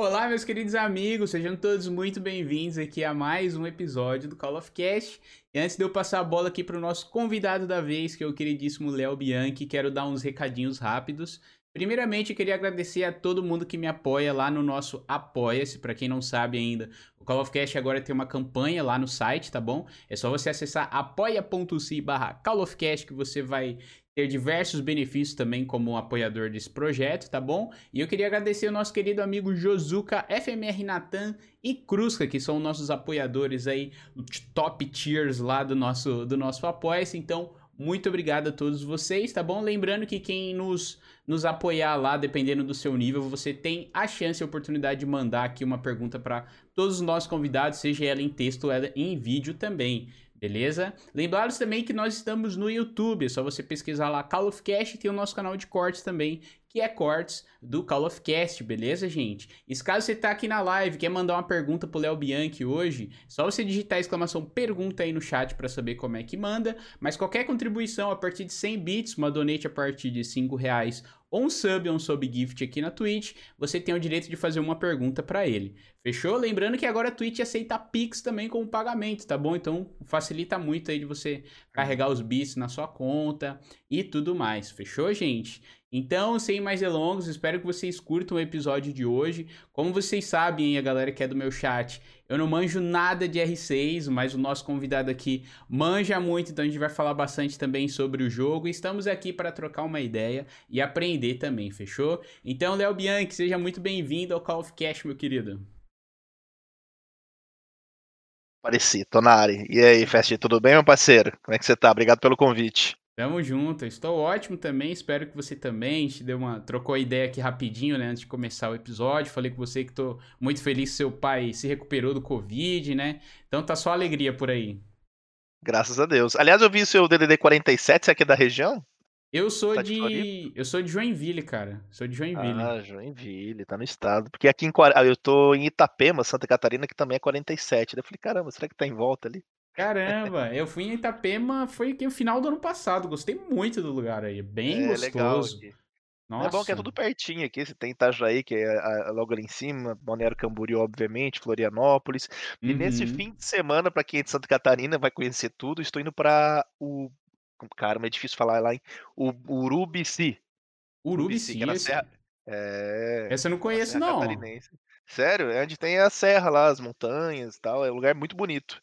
Olá, meus queridos amigos, sejam todos muito bem-vindos aqui a mais um episódio do Call of Cast. E antes de eu passar a bola aqui para o nosso convidado da vez, que é o queridíssimo Léo Bianchi, quero dar uns recadinhos rápidos. Primeiramente, eu queria agradecer a todo mundo que me apoia lá no nosso Apoia-se. Para quem não sabe ainda, o Call of Cast agora tem uma campanha lá no site, tá bom? É só você acessar apoia.se barra Call of Cast que você vai ter diversos benefícios também como apoiador desse projeto, tá bom? E eu queria agradecer o nosso querido amigo Josuka, FMR Natan e Cruzca, que são nossos apoiadores aí, top tiers lá do nosso, do nosso Apoia-se. Então, muito obrigado a todos vocês, tá bom? Lembrando que quem nos, nos apoiar lá, dependendo do seu nível, você tem a chance e a oportunidade de mandar aqui uma pergunta para todos os nossos convidados, seja ela em texto ou ela em vídeo também. Beleza? Lembrados também que nós estamos no YouTube, é só você pesquisar lá Call of Cast e tem o nosso canal de cortes também, que é cortes do Call of Cast, beleza, gente? E caso você tá aqui na live quer mandar uma pergunta pro Léo Bianchi hoje, só você digitar a exclamação pergunta aí no chat para saber como é que manda, mas qualquer contribuição a partir de 100 bits, uma donate a partir de 5 reais ou um sub ou um sub gift aqui na Twitch, você tem o direito de fazer uma pergunta para ele. Fechou? Lembrando que agora a Twitch aceita Pix também como pagamento, tá bom? Então facilita muito aí de você carregar os bits na sua conta e tudo mais. Fechou, gente? Então, sem mais delongas, espero que vocês curtam o episódio de hoje. Como vocês sabem, a galera que é do meu chat, eu não manjo nada de R6, mas o nosso convidado aqui manja muito, então a gente vai falar bastante também sobre o jogo. Estamos aqui para trocar uma ideia e aprender também, fechou? Então, Léo Bianchi, seja muito bem-vindo ao Call of Cash, meu querido. Pareci, tô na área. E aí, Fest, tudo bem, meu parceiro? Como é que você tá? Obrigado pelo convite. Tamo junto, estou ótimo também, espero que você também. Gente deu uma, trocou a ideia aqui rapidinho, né, antes de começar o episódio. Falei com você que tô muito feliz que seu pai se recuperou do Covid, né? Então tá só alegria por aí. Graças a Deus. Aliás, eu vi seu DDD 47, você é aqui da região? Eu sou tá de, de eu sou de Joinville, cara. Sou de Joinville. Ah, Joinville, tá no estado. Porque aqui em eu tô em Itapema, Santa Catarina, que também é 47. Daí eu falei, caramba, será que tá em volta ali? Caramba, eu fui em Itapema, foi no final do ano passado. Gostei muito do lugar aí, bem é, gostoso. Legal Nossa. É bom que é tudo pertinho aqui. Você tem Itajaí, que é logo ali em cima, Balneário Camboriú, obviamente, Florianópolis. E uhum. nesse fim de semana, para quem é de Santa Catarina, vai conhecer tudo. Estou indo para o. Caramba, é difícil falar lá, hein? O Urubici. Urubici, Urubici Serra... É. Essa eu não conheço, não. Sério, é onde tem a serra lá, as montanhas e tal. É um lugar muito bonito.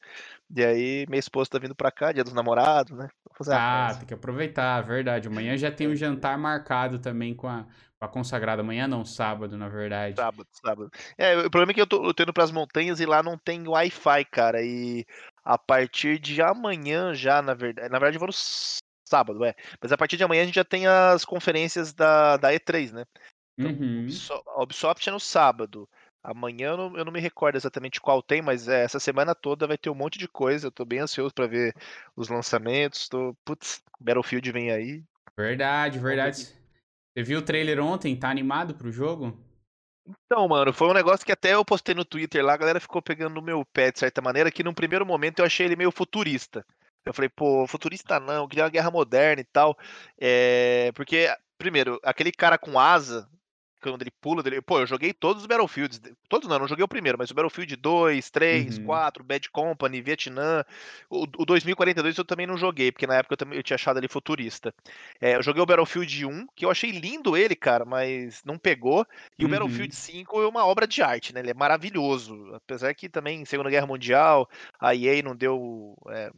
E aí, minha esposa tá vindo pra cá, dia dos namorados, né? ah, tem que aproveitar, verdade. Amanhã já tem um jantar marcado também com a, com a consagrada. Amanhã não, sábado, na verdade. Sábado, sábado. É, o problema é que eu tô, eu tô indo pras montanhas e lá não tem Wi-Fi, cara. E a partir de amanhã já, na verdade. Na verdade, eu vou no sábado, é. Mas a partir de amanhã a gente já tem as conferências da, da E3, né? Então, uhum. a Ubisoft é no sábado. Amanhã eu não, eu não, me recordo exatamente qual tem, mas é, essa semana toda vai ter um monte de coisa. Eu tô bem ansioso para ver os lançamentos. Tô, putz, Battlefield vem aí. Verdade, verdade. Você viu o trailer ontem? Tá animado pro jogo? Então, mano, foi um negócio que até eu postei no Twitter lá, a galera ficou pegando no meu pé de certa maneira, que num primeiro momento eu achei ele meio futurista. Eu falei, pô, futurista não, eu queria uma guerra moderna e tal. É, porque, primeiro, aquele cara com asa, quando ele pula dele. Pô, eu joguei todos os Battlefields. Todos não, não joguei o primeiro, mas o Battlefield 2, 3, uhum. 4, Bad Company, Vietnã. O, o 2042 eu também não joguei, porque na época eu, também, eu tinha achado ele futurista. É, eu joguei o Battlefield 1, que eu achei lindo ele, cara, mas não pegou. E uhum. o Battlefield 5 é uma obra de arte, né? Ele é maravilhoso. Apesar que também, Segunda Guerra Mundial, a EA não deu. É,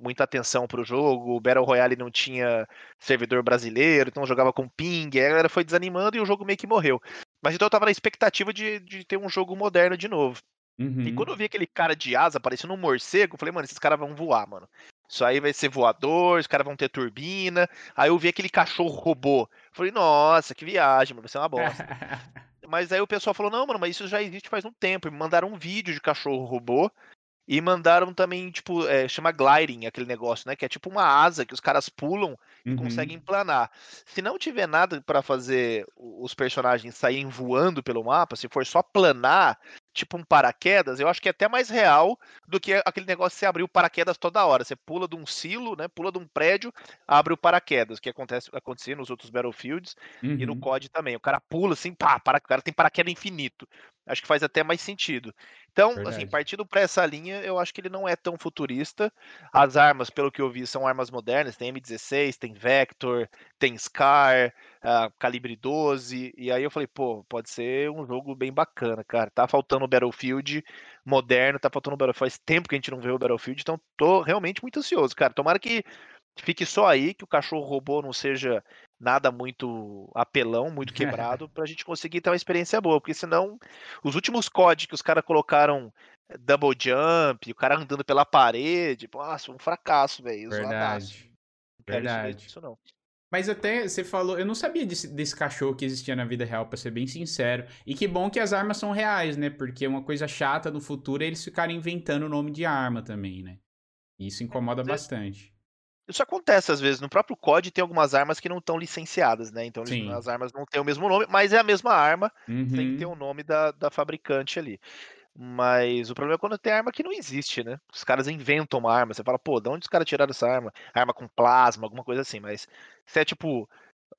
muita atenção para o jogo, o Battle Royale não tinha servidor brasileiro, então jogava com ping, a galera foi desanimando e o jogo meio que morreu. Mas então eu tava na expectativa de, de ter um jogo moderno de novo. Uhum. E quando eu vi aquele cara de asa parecendo um morcego, eu falei, mano, esses caras vão voar, mano. Isso aí vai ser voador, os caras vão ter turbina. Aí eu vi aquele cachorro robô. Falei, nossa, que viagem, mano, vai ser uma bosta. mas aí o pessoal falou, não, mano, mas isso já existe faz um tempo. E me mandaram um vídeo de cachorro robô. E mandaram também, tipo, é, chama gliding, aquele negócio, né? Que é tipo uma asa que os caras pulam e uhum. conseguem planar. Se não tiver nada para fazer os personagens saírem voando pelo mapa, se for só planar, tipo um paraquedas, eu acho que é até mais real do que aquele negócio de você abrir o paraquedas toda hora. Você pula de um silo, né? Pula de um prédio, abre o paraquedas, que acontece acontecer nos outros Battlefields uhum. e no uhum. COD também. O cara pula assim, pá, para, o cara tem paraquedas infinito. Acho que faz até mais sentido. Então, assim, Verdade. assim, partindo para essa linha, eu acho que ele não é tão futurista. As armas, pelo que eu vi, são armas modernas. Tem M16, tem Vector, tem Scar, uh, calibre 12. E aí eu falei, pô, pode ser um jogo bem bacana, cara. Tá faltando o Battlefield moderno, tá faltando o Battlefield. Faz tempo que a gente não vê o Battlefield, então tô realmente muito ansioso, cara. Tomara que fique só aí, que o cachorro robô não seja nada muito apelão, muito quebrado, pra gente conseguir ter uma experiência boa, porque senão os últimos códigos que os caras colocaram eh, double jump, o cara andando pela parede, nossa, um fracasso, velho. Verdade. Verdade. Isso, não. Mas até você falou, eu não sabia desse, desse cachorro que existia na vida real, para ser bem sincero. E que bom que as armas são reais, né? Porque uma coisa chata no futuro é eles ficarem inventando o nome de arma também, né? E isso incomoda bastante. Isso acontece às vezes. No próprio COD tem algumas armas que não estão licenciadas, né? Então Sim. as armas não têm o mesmo nome, mas é a mesma arma, uhum. tem que ter o nome da, da fabricante ali. Mas o problema é quando tem arma que não existe, né? Os caras inventam uma arma. Você fala, pô, de onde os caras tiraram essa arma? Arma com plasma, alguma coisa assim. Mas se é tipo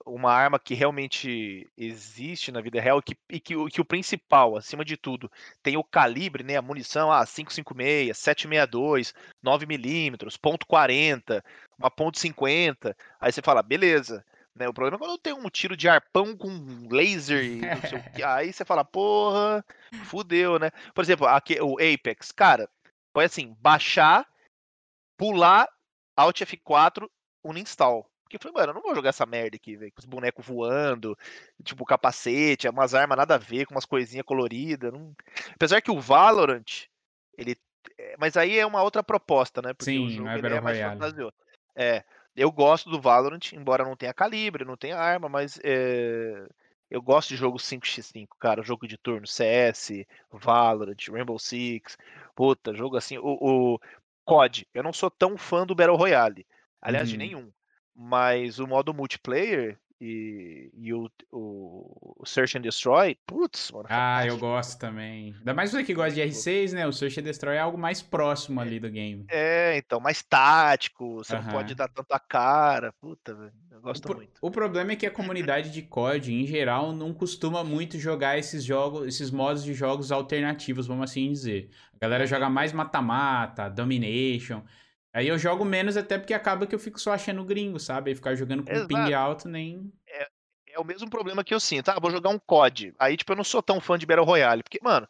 uma arma que realmente existe na vida real que, e que, que o principal, acima de tudo, tem o calibre, né, a munição, ah, 556, 762, 9mm, ponto .40, uma ponto .50, aí você fala, beleza, né, o problema é quando tem um tiro de arpão com laser, aí você fala, porra, fudeu, né? Por exemplo, aqui, o Apex, cara, foi assim, baixar, pular, Alt F4, uninstall. Porque eu falei, mano, eu não vou jogar essa merda aqui, velho. Com os bonecos voando, tipo, capacete, umas armas nada a ver, com umas coisinhas coloridas. Não... Apesar que o Valorant, ele. É, mas aí é uma outra proposta, né? Porque Sim, o jogo é, é mais fantasioso. É. Eu gosto do Valorant, embora não tenha calibre, não tenha arma, mas é... eu gosto de jogo 5x5, cara. Jogo de turno, CS, Valorant, Rainbow Six. Puta, jogo assim. O, o COD, eu não sou tão fã do Battle Royale. Aliás, uhum. de nenhum. Mas o modo multiplayer e, e o, o, Search and Destroy, putz, mano. Ah, eu gosto também. Ainda mais você que gosta de R6, né? O Search and Destroy é algo mais próximo ali do game. É, então, mais tático, você não pode dar tanto a cara. Puta, velho. Eu gosto o, muito. O problema é que a comunidade de COD, em geral, não costuma muito jogar esses jogos, esses modos de jogos alternativos, vamos assim dizer. A galera joga mais mata-mata, domination. Aí eu jogo menos até porque acaba que eu fico só achando gringo, sabe? Aí ficar jogando com Exato. ping alto nem. É, é o mesmo problema que eu sinto. Ah, vou jogar um COD. Aí, tipo, eu não sou tão fã de Battle Royale. Porque, mano,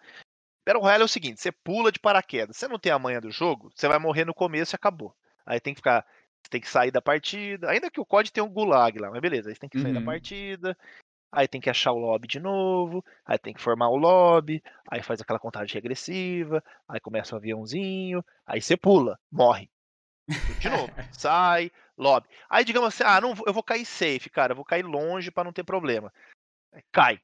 Battle Royale é o seguinte: você pula de paraquedas. Você não tem a manha do jogo, você vai morrer no começo e acabou. Aí tem que ficar. Você tem que sair da partida. Ainda que o COD tenha um gulag lá, mas beleza. Aí você tem que sair uhum. da partida. Aí tem que achar o lobby de novo, aí tem que formar o lobby, aí faz aquela contagem regressiva, aí começa o aviãozinho, aí você pula, morre. De novo, sai, lobby. Aí digamos assim, ah, não, eu vou cair safe, cara, eu vou cair longe para não ter problema. Cai.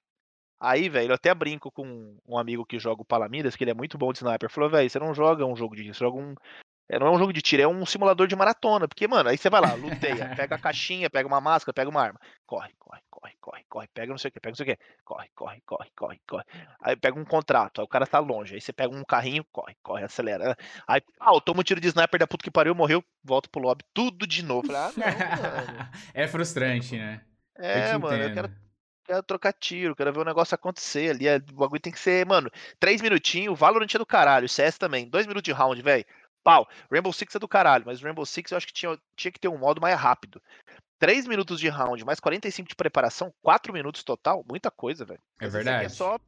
Aí, velho, eu até brinco com um amigo que joga o Palamidas, que ele é muito bom de sniper. Falou, velho, você não joga um jogo de você joga um. É, não é um jogo de tiro, é um simulador de maratona. Porque, mano, aí você vai lá, luteia, pega a caixinha, pega uma máscara, pega uma arma. Corre, corre, corre, corre, corre, pega não sei o que, pega não sei o que. Corre, corre, corre, corre, corre. Aí pega um contrato, aí o cara tá longe. Aí você pega um carrinho, corre, corre, acelera. Aí, ah, eu tomo um tiro de sniper da puta que pariu, morreu, volta pro lobby, tudo de novo. Ah, não, é frustrante, né? É, eu mano, eu quero quero trocar tiro, quero ver o negócio acontecer ali. É, o bagulho tem que ser, mano, três minutinhos, Valorant é do caralho, CS também, dois minutos de round, velho. Pau. Rainbow Six é do caralho, mas Rainbow Six eu acho que tinha, tinha que ter um modo mais rápido. 3 minutos de round, mais 45 de preparação, 4 minutos total, muita coisa, velho. É verdade. É só,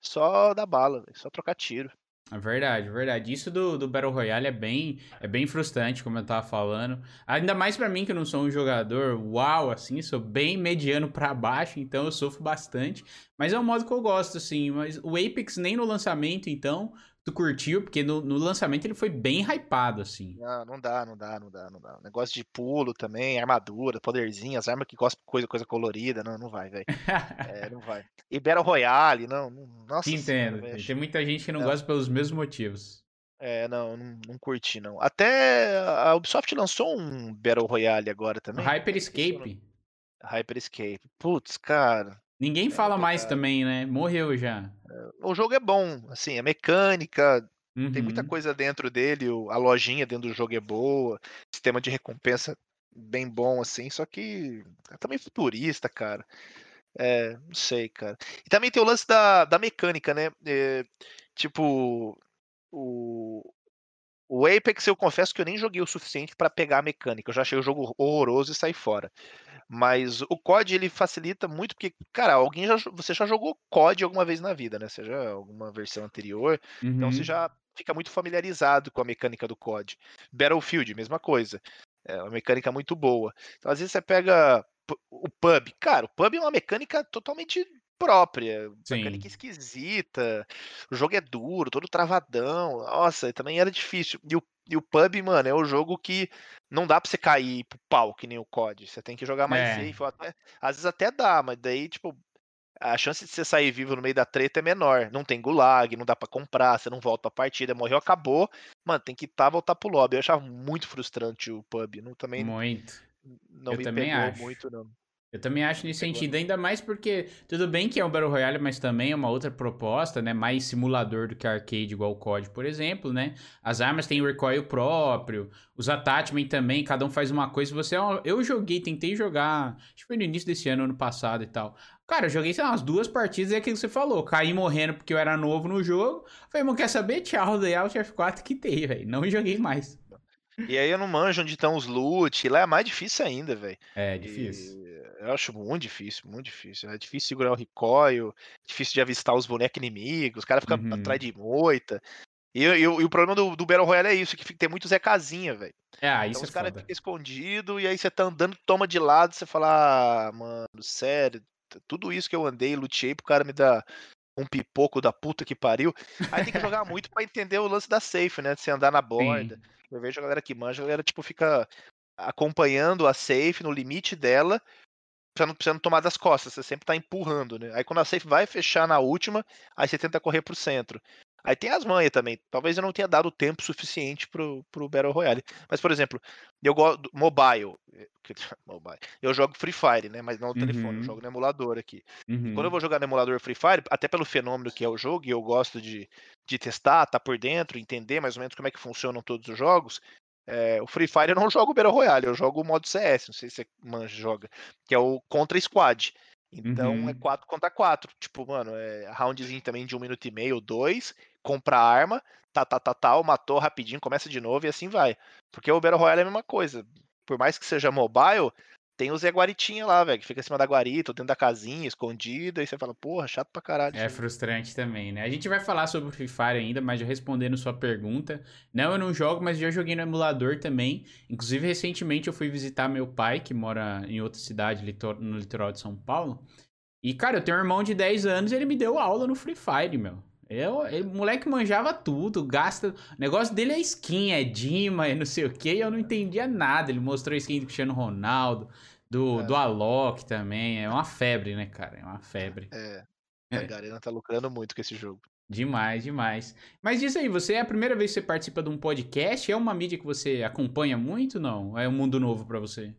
só dar bala, véio, só trocar tiro. É verdade, é verdade. Isso do, do Battle Royale é bem, é bem frustrante, como eu tava falando. Ainda mais para mim que eu não sou um jogador uau, assim, sou bem mediano para baixo, então eu sofro bastante. Mas é um modo que eu gosto, assim. Mas o Apex nem no lançamento, então, tu curtiu, porque no, no, lançamento ele foi bem hypado, assim. Não, não dá, não dá, não dá, não dá. Negócio de pulo também, armadura, poderzinho, as armas que gostam de coisa, coisa colorida, não, não vai, velho. é, não vai. E Battle Royale, não, não nossa. Entendo, senhora, tem muita gente que não, não, gosta pelos mesmos motivos. É, não, não, não curti, não. Até a Ubisoft lançou um Battle Royale agora também. Hyper Escape. Hyper Escape. Putz, cara. Ninguém fala mais também, né? Morreu já. O jogo é bom, assim, a mecânica, uhum. tem muita coisa dentro dele, a lojinha dentro do jogo é boa, sistema de recompensa bem bom, assim, só que é também futurista, cara. É, não sei, cara. E também tem o lance da, da mecânica, né? É, tipo, o, o Apex eu confesso que eu nem joguei o suficiente para pegar a mecânica. Eu já achei o jogo horroroso e saí fora. Mas o COD ele facilita muito porque, cara, alguém já você já jogou COD alguma vez na vida, né? Seja alguma versão anterior. Uhum. Então você uhum. já fica muito familiarizado com a mecânica do COD. Battlefield, mesma coisa. É uma mecânica muito boa. Então às vezes você pega o pub. Cara, o pub é uma mecânica totalmente própria, Sim. mecânica esquisita. O jogo é duro, todo travadão. Nossa, também era difícil. E o, e o pub, mano, é o jogo que não dá pra você cair pro pau, que nem o COD. Você tem que jogar mais é. safe. Até, às vezes até dá, mas daí, tipo, a chance de você sair vivo no meio da treta é menor. Não tem gulag, não dá para comprar, você não volta pra partida, morreu, acabou. Mano, tem que tá, voltar pro lobby. Eu achava muito frustrante o pub. Não, também, muito. Não Eu me também pegou acho. muito, não. Eu também acho nesse sentido, ainda mais porque tudo bem que é um Battle Royale, mas também é uma outra proposta, né? Mais simulador do que arcade, igual o COD, por exemplo, né? As armas têm recoil próprio, os attachment também, cada um faz uma coisa. Você, é eu joguei, tentei jogar, acho que foi no início desse ano, ano passado e tal. Cara, eu joguei, sei lá, umas duas partidas e é aquilo que você falou. Caí morrendo porque eu era novo no jogo. Falei, irmão, quer saber? Tchau, dei Alt F4 que tem, velho. Não joguei mais. E aí eu não manjo onde estão os loot. Lá é mais difícil ainda, velho. É, difícil. E eu acho muito difícil, muito difícil. É difícil segurar o recoil, difícil de avistar os bonecos inimigos, os caras ficam uhum. atrás de moita. E, e, e, o problema do, do Battle Royale é isso, que tem muito Zé Casinha, velho. É, então isso os é caras ficam escondidos e aí você tá andando, toma de lado, você fala, ah, mano, sério, tudo isso que eu andei, lutei pro cara me dar um pipoco da puta que pariu. Aí tem que jogar muito para entender o lance da safe, né? De você andar na borda. Sim. Eu vejo a galera que manja, a galera, tipo, fica acompanhando a safe no limite dela, pra não, não tomar das costas. Você sempre tá empurrando, né? Aí quando a safe vai fechar na última, aí você tenta correr pro centro. Aí tem as manhas também. Talvez eu não tenha dado tempo suficiente pro, pro Battle Royale. Mas, por exemplo, eu gosto. Mobile. Eh, mobile. Eu jogo Free Fire, né? Mas não no uhum. telefone, eu jogo no emulador aqui. Uhum. Quando eu vou jogar no emulador Free Fire, até pelo fenômeno que é o jogo, e eu gosto de, de testar, tá por dentro, entender mais ou menos como é que funcionam todos os jogos. É, o Free Fire eu não jogo Battle Royale, eu jogo o modo CS, não sei se você manja, joga, que é o Contra Squad. Então é uhum. é 4 contra 4. Tipo, mano, é roundzinho também de um minuto e meio, dois, compra arma, tá, tá, tá, tal, matou rapidinho, começa de novo e assim vai. Porque o Battle Royale é a mesma coisa. Por mais que seja mobile, tem o Zé Guaritinha lá, velho, que fica em cima da guarita, ou dentro da casinha, escondido, aí você fala, porra, chato pra caralho. É frustrante também, né? A gente vai falar sobre o Free Fire ainda, mas já respondendo sua pergunta. Não, eu não jogo, mas já joguei no emulador também. Inclusive, recentemente eu fui visitar meu pai, que mora em outra cidade, no litoral de São Paulo. E, cara, eu tenho um irmão de 10 anos e ele me deu aula no Free Fire, meu. Eu, ele, o moleque manjava tudo, gasta. O negócio dele é skin, é Dima, é não sei o que, e eu não entendia nada. Ele mostrou skin do Cristiano Ronaldo, do, é. do Alok também. É uma febre, né, cara? É uma febre. É. A. Garena tá lucrando muito com esse jogo. Demais, demais. Mas diz aí, você é a primeira vez que você participa de um podcast? É uma mídia que você acompanha muito, não? É um mundo novo para você?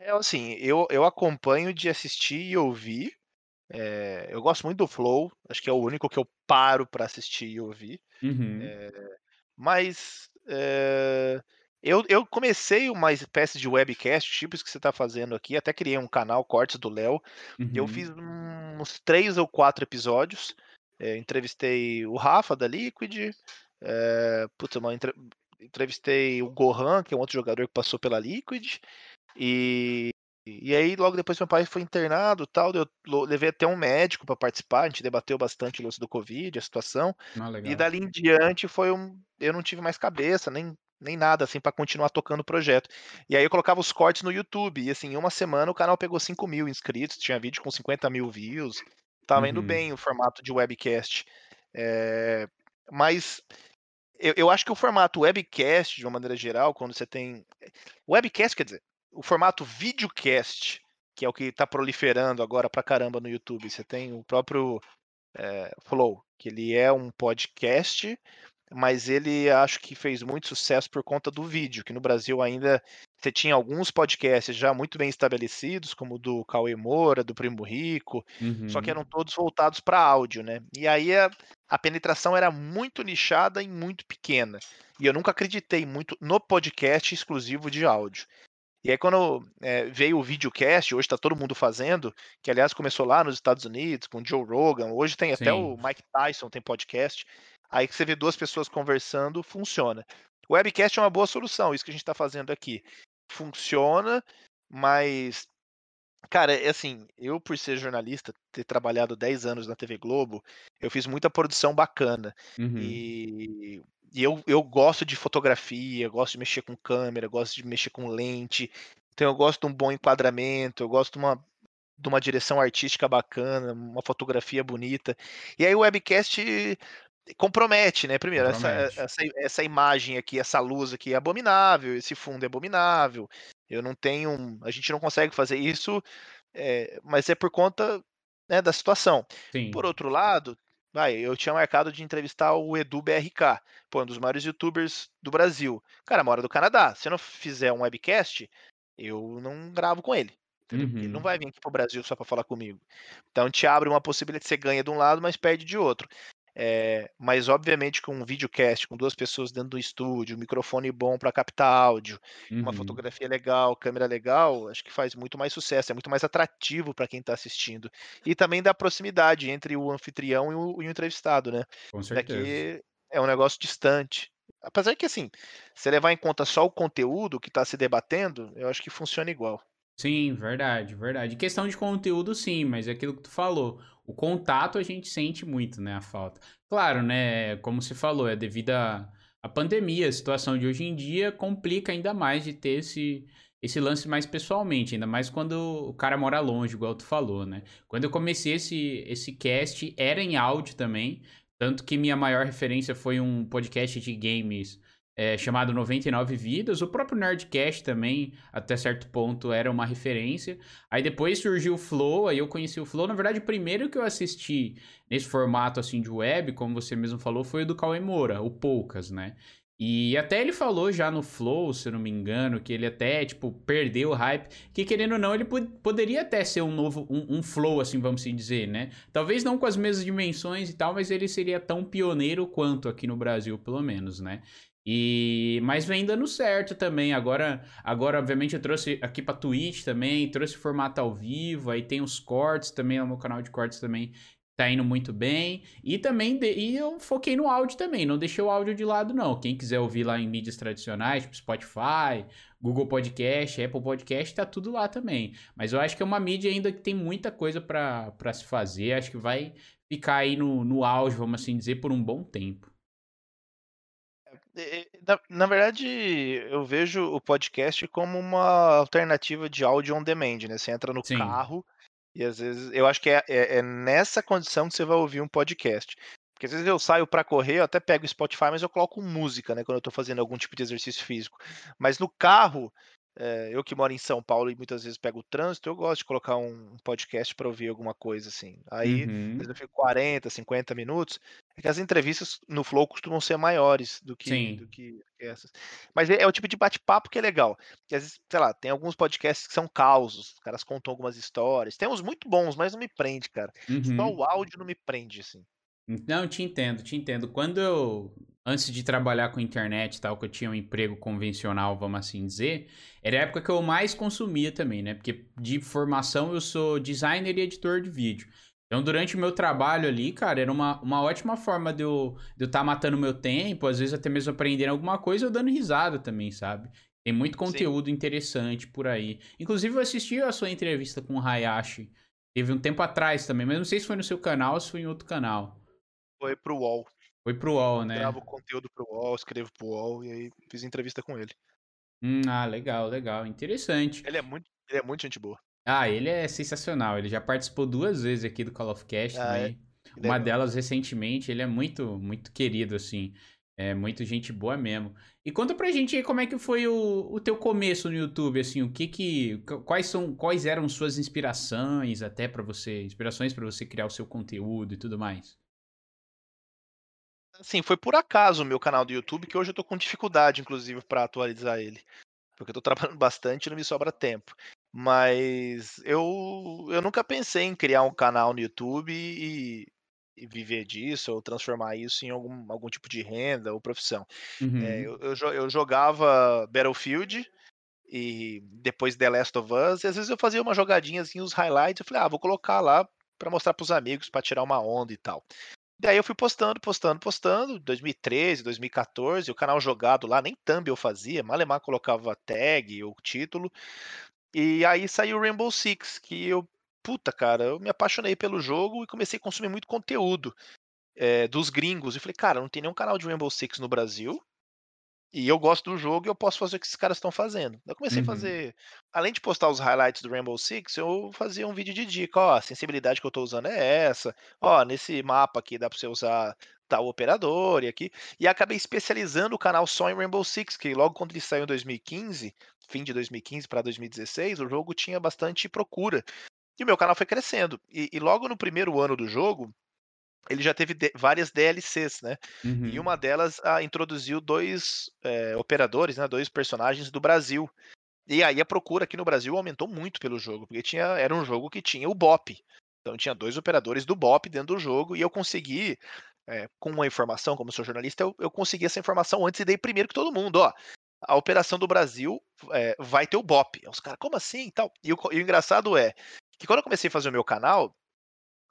É assim, eu, eu acompanho de assistir e ouvir, é, eu gosto muito do Flow, acho que é o único que eu paro para assistir e ouvir. Uhum. É, mas é, eu, eu comecei uma espécie de webcast, tipo isso que você está fazendo aqui, até criei um canal, Cortes do Léo. Uhum. Eu fiz uns três ou quatro episódios. entrevistei o Rafa da Liquid. Putz, uma, entrevistei o Gohan, que é um outro jogador que passou pela Liquid. E e aí, logo depois, meu pai foi internado tal. Eu levei até um médico para participar. A gente debateu bastante o lance do Covid, a situação. Ah, e dali em diante foi um. Eu não tive mais cabeça, nem, nem nada, assim, para continuar tocando o projeto. E aí eu colocava os cortes no YouTube. E assim, em uma semana o canal pegou 5 mil inscritos. Tinha vídeo com 50 mil views. Tava uhum. indo bem o formato de webcast. É, mas eu, eu acho que o formato webcast, de uma maneira geral, quando você tem. Webcast, quer dizer, o formato videocast, que é o que está proliferando agora pra caramba no YouTube. Você tem o próprio é, Flow, que ele é um podcast, mas ele acho que fez muito sucesso por conta do vídeo, que no Brasil ainda você tinha alguns podcasts já muito bem estabelecidos, como o do Cauê Moura, do Primo Rico, uhum. só que uhum. eram todos voltados para áudio, né? E aí a, a, penetração era muito nichada e muito pequena. E eu nunca acreditei muito no podcast exclusivo de áudio. E aí, quando é, veio o videocast, hoje está todo mundo fazendo, que aliás começou lá nos Estados Unidos, com o Joe Rogan, hoje tem Sim. até o Mike Tyson, tem podcast. Aí que você vê duas pessoas conversando, funciona. O webcast é uma boa solução, isso que a gente está fazendo aqui funciona, mas Cara, é assim, eu por ser jornalista, ter trabalhado 10 anos na TV Globo, eu fiz muita produção bacana. Uhum. E, e eu, eu gosto de fotografia, gosto de mexer com câmera, gosto de mexer com lente. Então eu gosto de um bom enquadramento, eu gosto de uma, de uma direção artística bacana, uma fotografia bonita. E aí o webcast compromete, né? Primeiro, compromete. Essa, essa, essa imagem aqui, essa luz aqui é abominável, esse fundo é abominável. Eu não tenho. A gente não consegue fazer isso, é, mas é por conta né, da situação. Sim. Por outro lado, vai, eu tinha marcado de entrevistar o Edu BRK, pô, um dos maiores youtubers do Brasil. Cara, mora do Canadá. Se eu não fizer um webcast, eu não gravo com ele. Uhum. Ele não uhum. vai vir aqui pro Brasil só para falar comigo. Então te abre uma possibilidade de você ganha de um lado, mas perde de outro. É, mas obviamente com um videocast, com duas pessoas dentro do estúdio, um microfone bom para captar áudio, uhum. uma fotografia legal, câmera legal, acho que faz muito mais sucesso, é muito mais atrativo para quem está assistindo. E também dá proximidade entre o anfitrião e o, e o entrevistado, né? Com certeza. Daqui é um negócio distante. Apesar que, assim, se levar em conta só o conteúdo que está se debatendo, eu acho que funciona igual. Sim, verdade, verdade. Questão de conteúdo, sim, mas é aquilo que tu falou. O contato a gente sente muito, né, a falta. Claro, né, como se falou, é devido à, à pandemia, a situação de hoje em dia complica ainda mais de ter esse, esse lance mais pessoalmente, ainda mais quando o cara mora longe, igual tu falou, né? Quando eu comecei esse, esse cast, era em áudio também, tanto que minha maior referência foi um podcast de games é, chamado 99 Vidas. O próprio Nerdcast também, até certo ponto, era uma referência. Aí depois surgiu o Flow, aí eu conheci o Flow. Na verdade, o primeiro que eu assisti nesse formato assim de web, como você mesmo falou, foi o do Cauê Moura, o Poucas, né? E até ele falou já no Flow, se eu não me engano, que ele até, tipo, perdeu o hype. Que querendo ou não, ele poderia até ser um novo, um, um, Flow, assim, vamos assim dizer, né? Talvez não com as mesmas dimensões e tal, mas ele seria tão pioneiro quanto aqui no Brasil, pelo menos, né? E mas vem dando certo também. Agora, agora obviamente eu trouxe aqui para Twitch também, trouxe formato ao vivo, aí tem os cortes também, o meu canal de cortes também tá indo muito bem. E também de, e eu foquei no áudio também, não deixei o áudio de lado não. Quem quiser ouvir lá em mídias tradicionais, tipo Spotify, Google Podcast, Apple Podcast, tá tudo lá também. Mas eu acho que é uma mídia ainda que tem muita coisa para se fazer, acho que vai ficar aí no, no auge, vamos assim dizer, por um bom tempo. Na, na, verdade, eu vejo o podcast como uma alternativa de áudio on demand, né? Você entra no Sim. carro e às vezes eu acho que é, é, é, nessa condição que você vai ouvir um podcast. Porque às vezes eu saio para correr, eu até pego o Spotify, mas eu coloco música, né? Quando eu tô fazendo algum tipo de exercício físico. Mas no carro, é, eu que moro em São Paulo e muitas vezes pego o trânsito, eu gosto de colocar um podcast para ouvir alguma coisa assim. Aí, uhum. às vezes eu fico 40, 50 minutos. É que as entrevistas no Flow costumam ser maiores do que, do que essas. Mas é, é, o tipo de bate-papo que é legal. Que às vezes, sei lá, tem alguns podcasts que são causos, os caras contam algumas histórias. Tem uns muito bons, mas não me prende, cara. Uhum. Só o áudio não me prende, assim. Não, te entendo, te entendo. Quando eu antes de trabalhar com internet e tal, que eu tinha um emprego convencional, vamos assim dizer, era a época que eu mais consumia também, né? Porque de formação eu sou designer e editor de vídeo. Então, durante o meu trabalho ali, cara, era uma, uma ótima forma de eu estar de eu tá matando meu tempo, às vezes até mesmo aprendendo alguma coisa ou dando risada também, sabe? Tem muito conteúdo Sim. interessante por aí. Inclusive, eu assisti a sua entrevista com o Hayashi. Teve um tempo atrás também, mas não sei se foi no seu canal ou se foi em outro canal. Foi pro UOL. Foi pro UOL, né? Gravo conteúdo pro UOL, escrevo pro UOL e aí fiz entrevista com ele. Hum, ah, legal, legal. Interessante. Ele é muito, ele é muito gente boa. Ah, ele é sensacional. Ele já participou duas vezes aqui do Call of Cast ah, também. É? Uma é delas recentemente. Ele é muito, muito querido, assim. É muito gente boa mesmo. E conta pra gente aí como é que foi o, o teu começo no YouTube, assim, o que que quais são quais eram suas inspirações até para você, inspirações para você criar o seu conteúdo e tudo mais assim, foi por acaso o meu canal do YouTube, que hoje eu tô com dificuldade, inclusive, para atualizar ele. porque eu tô trabalhando bastante e não me sobra tempo. Mas eu eu nunca pensei em criar um canal no YouTube e e viver disso ou transformar isso em algum algum tipo de renda ou profissão. Eh, Uhum. eu eu jo eu jogava Battlefield e depois The Last of Us, e às vezes eu fazia uma jogadinha, assim, os highlights, eu falei: "Ah, vou colocar lá pra mostrar para os amigos, pra tirar uma onda e tal". Daí eu fui postando, postando, postando, 2013, 2014, o canal jogado lá, nem thumb eu fazia, malemar colocava tag ou título. E aí saiu o Rainbow Six, que eu puta cara, eu me apaixonei pelo jogo e comecei a consumir muito conteúdo, eh, dos gringos, e falei: "Cara, não tem nenhum canal de Rainbow Six no Brasil, e eu gosto do jogo e eu posso fazer o que esses caras estão fazendo". Eu comecei a Uhum. fazer além de postar os highlights do Rainbow Six, eu fazia um vídeo de dica: "Ó, a sensibilidade que eu tô usando é essa, ó, nesse mapa aqui dá pra você usar tal operador e aqui", e acabei especializando o canal só em Rainbow Six, que logo quando ele saiu em 2015, fim de 2015 pra 2016, o jogo tinha bastante procura, e o meu canal foi crescendo. E e logo no primeiro ano do jogo, ele já teve várias DLCs, né, e Uhum. uma delas, ah, introduziu 2, eh, operadores, né, 2 personagens do Brasil. E aí a procura aqui no Brasil aumentou muito pelo jogo, porque tinha era um jogo que tinha o BOP, então tinha 2 operadores do BOP dentro do jogo e eu consegui, eh, com uma informação, como eu sou jornalista, eu eu consegui essa informação antes e dei primeiro que todo mundo: "Ó, a operação do Brasil, eh, vai ter o BOP". Os cara: "Como assim e tal?". E o e o engraçado é, que quando eu comecei a fazer o meu canal,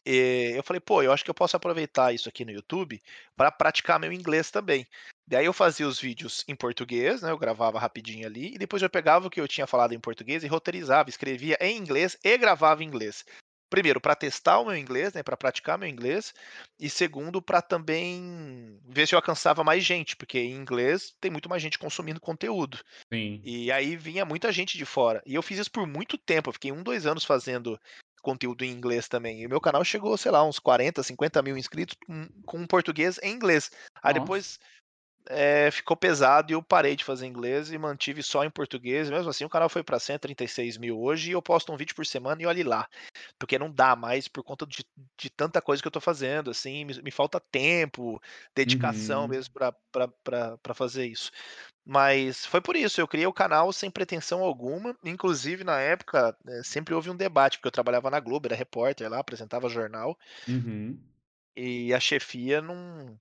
eh, eu falei: "Pô, eu acho que eu posso aproveitar isso aqui no YouTube pra praticar meu inglês também". Daí eu fazia os vídeos em português, né, eu gravava rapidinho ali, e depois eu pegava o que eu tinha falado em português e roteirizava, escrevia em inglês e gravava em inglês. Primeiro pra testar o meu inglês, né, pra praticar meu inglês, e segundo pra também ver se eu alcançava mais gente, porque em inglês tem muito mais gente consumindo conteúdo. Sim. E aí vinha muita gente de fora, e eu fiz isso por muito tempo, eu fiquei 1, 2 anos fazendo conteúdo em inglês também, e o meu canal chegou, sei lá, uns 40, 50 mil inscritos com com português e inglês. Aí Nossa. depois, eh, ficou pesado e eu parei de fazer inglês e mantive só em português, mesmo assim o canal foi pra 136.000 hoje e eu posto um vídeo por semana e olhe lá, porque não dá mais por conta de de tanta coisa que eu tô fazendo, assim, me me falta tempo, dedicação Uhum. mesmo pra fazer isso. Mas foi por isso, eu criei o canal sem pretensão alguma, inclusive na época, eh, sempre houve um debate, porque eu trabalhava na Globo, era repórter lá, apresentava jornal Uhum. e a chefia não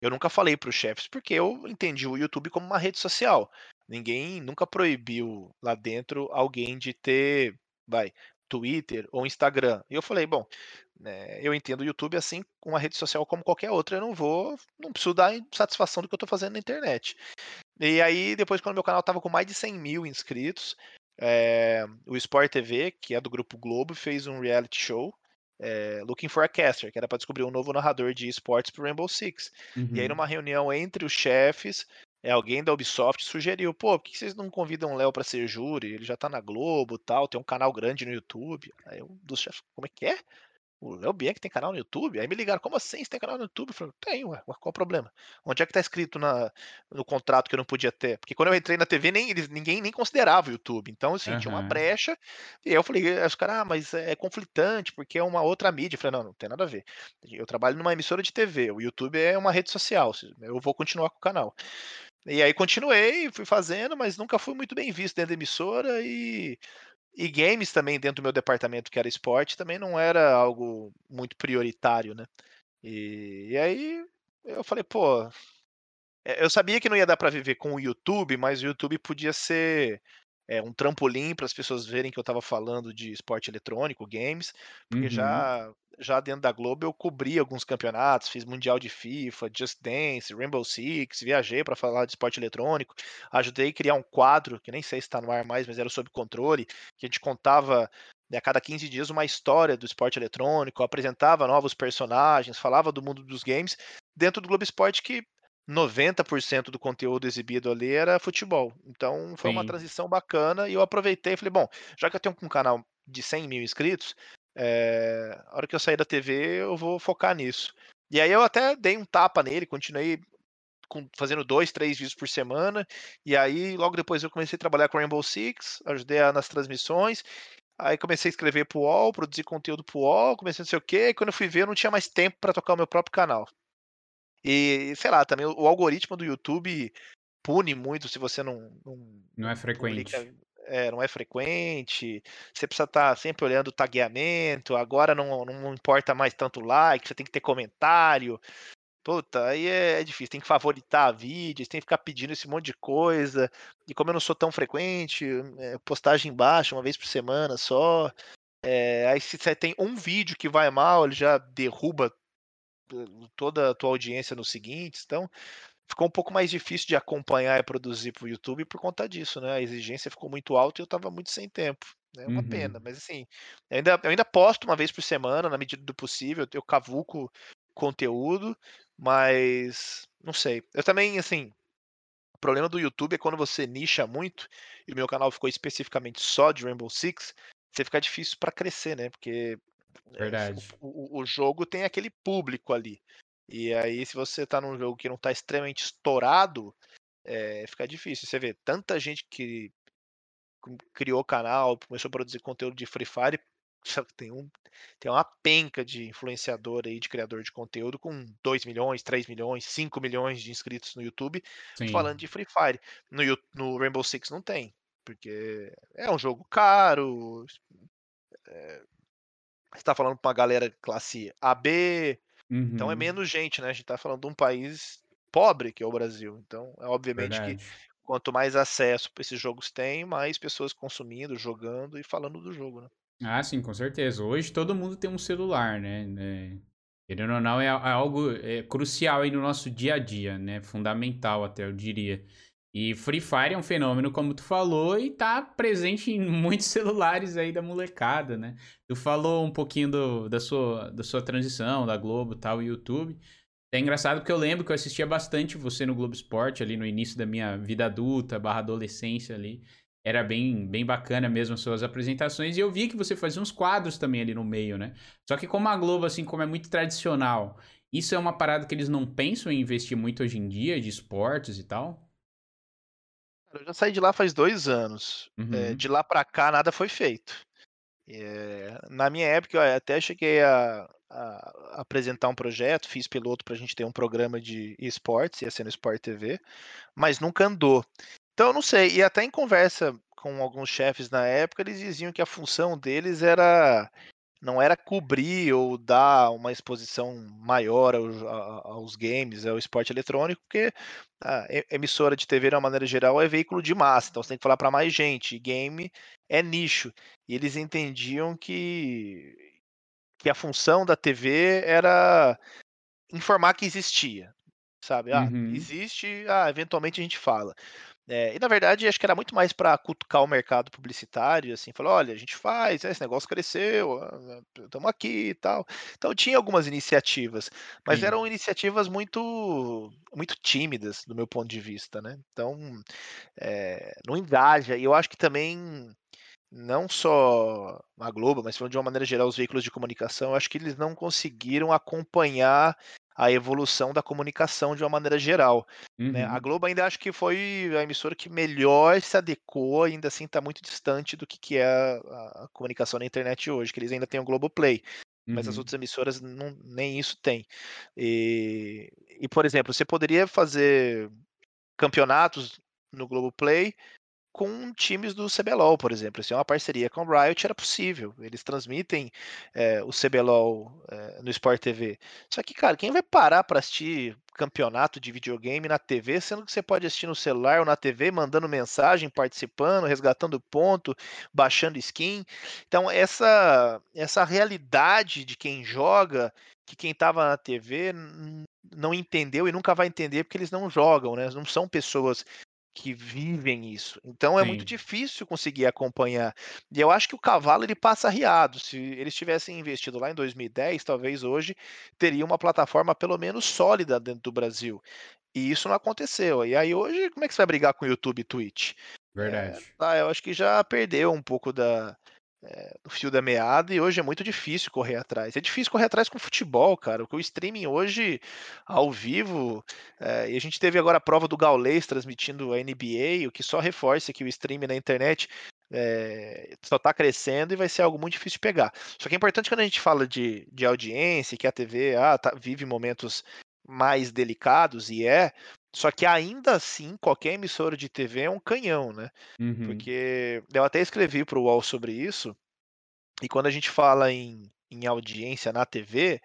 eu nunca falei para os chefes, porque eu entendi o YouTube como uma rede social. Ninguém nunca proibiu lá dentro alguém de ter, vai, Twitter ou Instagram. E eu falei: "Bom, né, eu entendo o YouTube, assim, uma rede social como qualquer outra, eu não vou não preciso dar satisfação do que eu tô fazendo na internet". E aí depois quando meu canal estava com mais de 100.000 inscritos, eh, o Sport TV, que é do grupo Globo, fez um reality show, eh, Looking for a Caster, que era pra descobrir um novo narrador de esportes para o Rainbow Six. E aí Uhum. numa reunião entre os chefes, eh, alguém da Ubisoft sugeriu: "Pô, por que vocês não convidam o Léo pra ser júri? Ele já tá na Globo, tal, tem um canal grande no YouTube". Aí um dos chefes: "Como é que é? O Léo Bianchi tem canal no YouTube?". Aí me ligaram: "Como assim você tem canal no YouTube?". Eu falei: "Tenho ué, qual o problema? Onde é que tá escrito na no contrato que eu não podia ter?". Porque quando eu entrei na TV nem eles ninguém nem considerava o YouTube, então assim, tinha uma brecha, e aí eu falei aí os cara: "Ah, mas é conflitante, porque é uma outra mídia". Eu falei: "Não, não tem nada a ver. Eu trabalho numa emissora de TV, o YouTube é uma rede social, eu vou continuar com o canal". E aí continuei, fui fazendo, mas nunca fui muito bem visto dentro da emissora e e games também dentro do meu departamento que era esporte, também não era algo muito prioritário, né. E e aí eu falei: "Pô" eh, eu sabia que não ia dar pra viver com o YouTube, mas o YouTube podia ser, eh, um trampolim para as pessoas verem que eu estava falando de esporte eletrônico, games, porque Uhum. já já dentro da Globo eu cobri alguns campeonatos, fiz mundial de FIFA, Just Dance, Rainbow Six, viajei pra falar de esporte eletrônico, ajudei criar um quadro, que nem sei se tá no ar mais, mas era Sob Controle, que a gente contava, né, a cada 15 dias uma história do esporte eletrônico, apresentava novos personagens, falava do mundo dos games, dentro do Globo Esporte que 90% do conteúdo exibido ali era futebol. Então foi uma Sim. transição bacana e eu aproveitei e falei: "Bom, já que eu tenho um canal de 100.000 inscritos, eh, a hora que eu sair da TV eu vou focar nisso". E aí eu até dei um tapa nele, continuei com fazendo 2, 3 vídeos por semana, e aí logo depois eu comecei a trabalhar com Rainbow Six, ajudei a nas transmissões, aí comecei a escrever para o UOL, produzir conteúdo para o UOL, comecei não sei o quê, e quando eu fui ver eu não tinha mais tempo pra tocar o meu próprio canal. E, sei lá, também o algoritmo do YouTube pune muito se você não. Não, não é frequente. Publica, é, não é frequente. Você precisa estar tá sempre olhando o tagueamento. Agora não, não importa mais tanto like, você tem que ter comentário. Puta, aí é, é difícil, tem que favoritar vídeos, tem que ficar pedindo esse monte de coisa. E como eu não sou tão frequente, é, postagem baixa, uma vez por semana só. É, aí se você tem um vídeo que vai mal, ele já derruba toda a tua audiência nos seguintes. Então, ficou um pouco mais difícil de acompanhar e produzir para o YouTube por conta disso, né? A exigência ficou muito alta e eu estava muito sem tempo. É uma uhum. pena, mas assim, eu ainda, eu ainda posto uma vez por semana, na medida do possível, eu cavuco conteúdo, mas não sei. Eu também, assim, o problema do YouTube é quando você nicha muito, e o meu canal ficou especificamente só de Rainbow Six, você fica difícil para crescer, né? Porque Verdade. O, o, o, jogo tem aquele público ali. E aí, se você tá num jogo que não tá extremamente estourado, é, fica difícil. Você vê tanta gente que criou canal, começou a produzir conteúdo de Free Fire, tem, um, tem uma penca de influenciador aí, de criador de conteúdo com 2 milhões, 3 milhões, 5 milhões de inscritos no YouTube Sim. falando de Free Fire. No, no Rainbow Six não tem, porque é um jogo caro. É, você tá falando pra uma galera classe AB, uhum. então é uhum. menos gente, né? A gente tá falando de um país pobre que é o Brasil. Então, é obviamente Verdade. que quanto mais acesso esses jogos têm, mais pessoas consumindo, jogando e falando do jogo, né? Ah, sim, com certeza. Hoje todo mundo tem um celular, né? É, querendo ou não, é, é algo é, crucial aí no nosso dia a dia, né? Fundamental até, eu diria. E Free Fire é um fenômeno, como tu falou, e tá presente em muitos celulares aí da molecada, né? Tu falou um pouquinho do, da, sua, da sua transição, da Globo tal, YouTube. É engraçado porque eu lembro que eu assistia bastante você no Globo Esporte, ali no início da minha vida adulta, barra adolescência ali era bem, bem bacana mesmo as suas apresentações. E eu vi que você fazia uns quadros também ali no meio, né? Só que como a Globo, assim, como é muito tradicional, isso é uma parada que eles não pensam em investir muito hoje em dia, de esportes e tal? Eu já saí de lá faz dois anos. Uhum. É, de lá para cá nada foi feito. É, na minha época eu até cheguei a, a, apresentar um projeto, fiz piloto para a gente ter um programa de esportes, ia ser no Sport TV, mas nunca andou. Então, eu não sei. E até em conversa com alguns chefes na época, eles diziam que a função deles era não era cobrir ou dar uma exposição maior aos, aos games, ao esporte eletrônico, porque a emissora de TV, de uma maneira geral, é veículo de massa, então você tem que falar para mais gente. Game é nicho. E eles entendiam que, que a função da TV era informar que existia. Sabe? Ah, uhum. existe, ah, eventualmente a gente fala. É, e na verdade, acho que era muito mais para cutucar o mercado publicitário, assim, falar, olha, a gente faz, esse negócio cresceu, estamos ah, aqui e tal. Então tinha algumas iniciativas, mas Sim. eram iniciativas muito muito tímidas, do meu ponto de vista, né? Então, é, não engaja. E eu acho que também não só a Globo, mas falando de uma maneira geral, os veículos de comunicação, acho que eles não conseguiram acompanhar a evolução da comunicação de uma maneira geral. Uhum. Né? A uhum. Globo ainda acho que foi a emissora que melhor se adequou, ainda assim está muito distante do que, que é a, a, comunicação na internet hoje, que eles ainda têm o Globoplay. Uhum. Mas as uhum. outras emissoras não, nem isso tem. E, e, por exemplo, você poderia fazer campeonatos no Globoplay com times do CBLOL, por exemplo. Se é uma parceria com o Riot, era possível. Eles transmitem é, o CBLOL é, no Sport TV. Só que, cara, quem vai parar para assistir campeonato de videogame na TV, sendo que você pode assistir no celular ou na TV, mandando mensagem, participando, resgatando ponto, baixando skin. Então, essa, essa realidade de quem joga, que quem estava na TV não entendeu e nunca vai entender porque eles não jogam, né? Não são pessoas que vivem isso. Então é Sim. muito difícil conseguir acompanhar. E eu acho que o cavalo ele passa riado. Se eles tivessem investido lá em 2010, talvez hoje teria uma plataforma pelo menos sólida dentro do Brasil. E isso não aconteceu. E aí hoje, como é que você vai brigar com o YouTube e Twitch? Verdade. É, tá, eu acho que já perdeu um pouco da, é, o fio da meada e hoje é muito difícil correr atrás. É difícil correr atrás com futebol, cara. O streaming hoje, ao vivo, é, e a gente teve agora a prova do Gaulês transmitindo a NBA, o que só reforça que o streaming na internet é, só está crescendo e vai ser algo muito difícil de pegar. Só que é importante quando a gente fala de, de audiência, que a TV ah, tá, vive momentos mais delicados, e é, Só que ainda assim, qualquer emissora de TV é um canhão, né? Uhum. Porque eu até escrevi para o UOL sobre isso, e quando a gente fala em, em audiência na TV,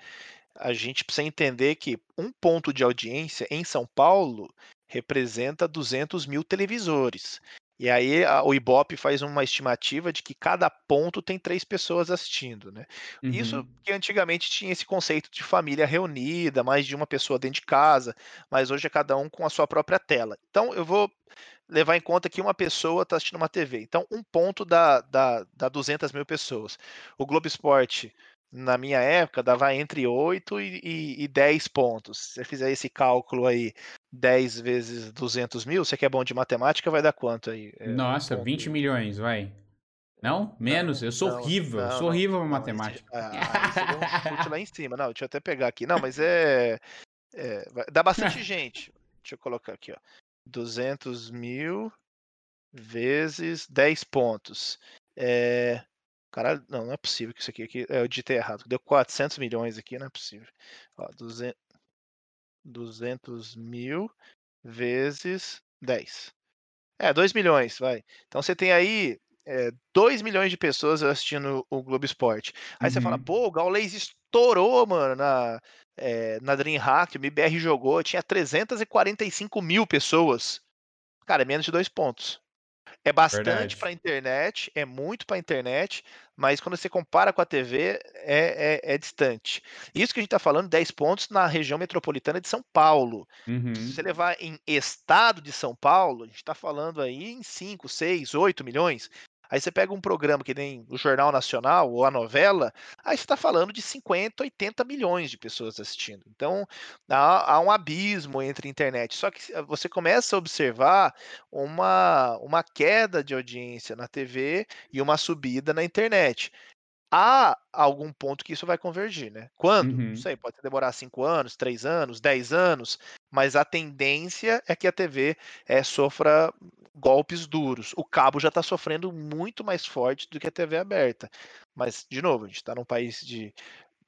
a gente precisa entender que um ponto de audiência em São Paulo representa 200 mil televisores. E aí a, o Ibope faz uma estimativa de que cada ponto tem três pessoas assistindo, né? Uhum. Isso que antigamente tinha esse conceito de família reunida, mais de uma pessoa dentro de casa, mas hoje é cada um com a sua própria tela. Então eu vou levar em conta que uma pessoa está assistindo uma TV. Então um ponto dá, dá, dá 200 mil pessoas. O Globo Esporte na minha época, dava entre 8 e, e, e 10 pontos. Se você fizer esse cálculo aí, 10 vezes 200 mil, você que é bom de matemática, vai dar quanto aí? É, Nossa, um 20 milhões, vai. Não? Menos? Não, eu sou não, horrível, não, eu sou horrível em matemática. Ah, um lá em cima. Não, deixa eu até pegar aqui. Não, mas é. é dá bastante gente. Deixa eu colocar aqui, ó. 200 mil vezes 10 pontos. É, Caralho, não, não é possível que isso aqui, aqui é, eu digitei errado. Deu 400 milhões aqui, não é possível. Ó, 200, 200 mil vezes 10. É, 2 milhões, vai. Então você tem aí é, 2 milhões de pessoas assistindo o Globo Esporte. Aí uhum. você fala, uhum. pô, o Gaules estourou, mano, na, é, na DreamHack, o MBR jogou, tinha 345 mil pessoas. Cara, é menos de dois pontos. É bastante para a internet, é muito para a internet, mas quando você compara com a TV, é, é, é distante. Isso que a gente está falando, 10 pontos na região metropolitana de São Paulo. Uhum. Se você levar em estado de São Paulo, a gente está falando aí em 5, 6, 8 milhões. Aí você pega um programa que nem o Jornal Nacional ou a novela, aí você está falando de 50, 80 milhões de pessoas assistindo. Então há, há, um abismo entre internet. Só que você começa a observar uma, uma queda de audiência na TV e uma subida na internet há algum ponto que isso vai convergir, né? Quando? Uhum. Não sei, pode demorar 5 anos, 3 anos, 10 anos, mas a tendência é que a TV é, eh, sofra golpes duros. O cabo já está sofrendo muito mais forte do que a TV aberta. Mas, de novo, a gente está num país de,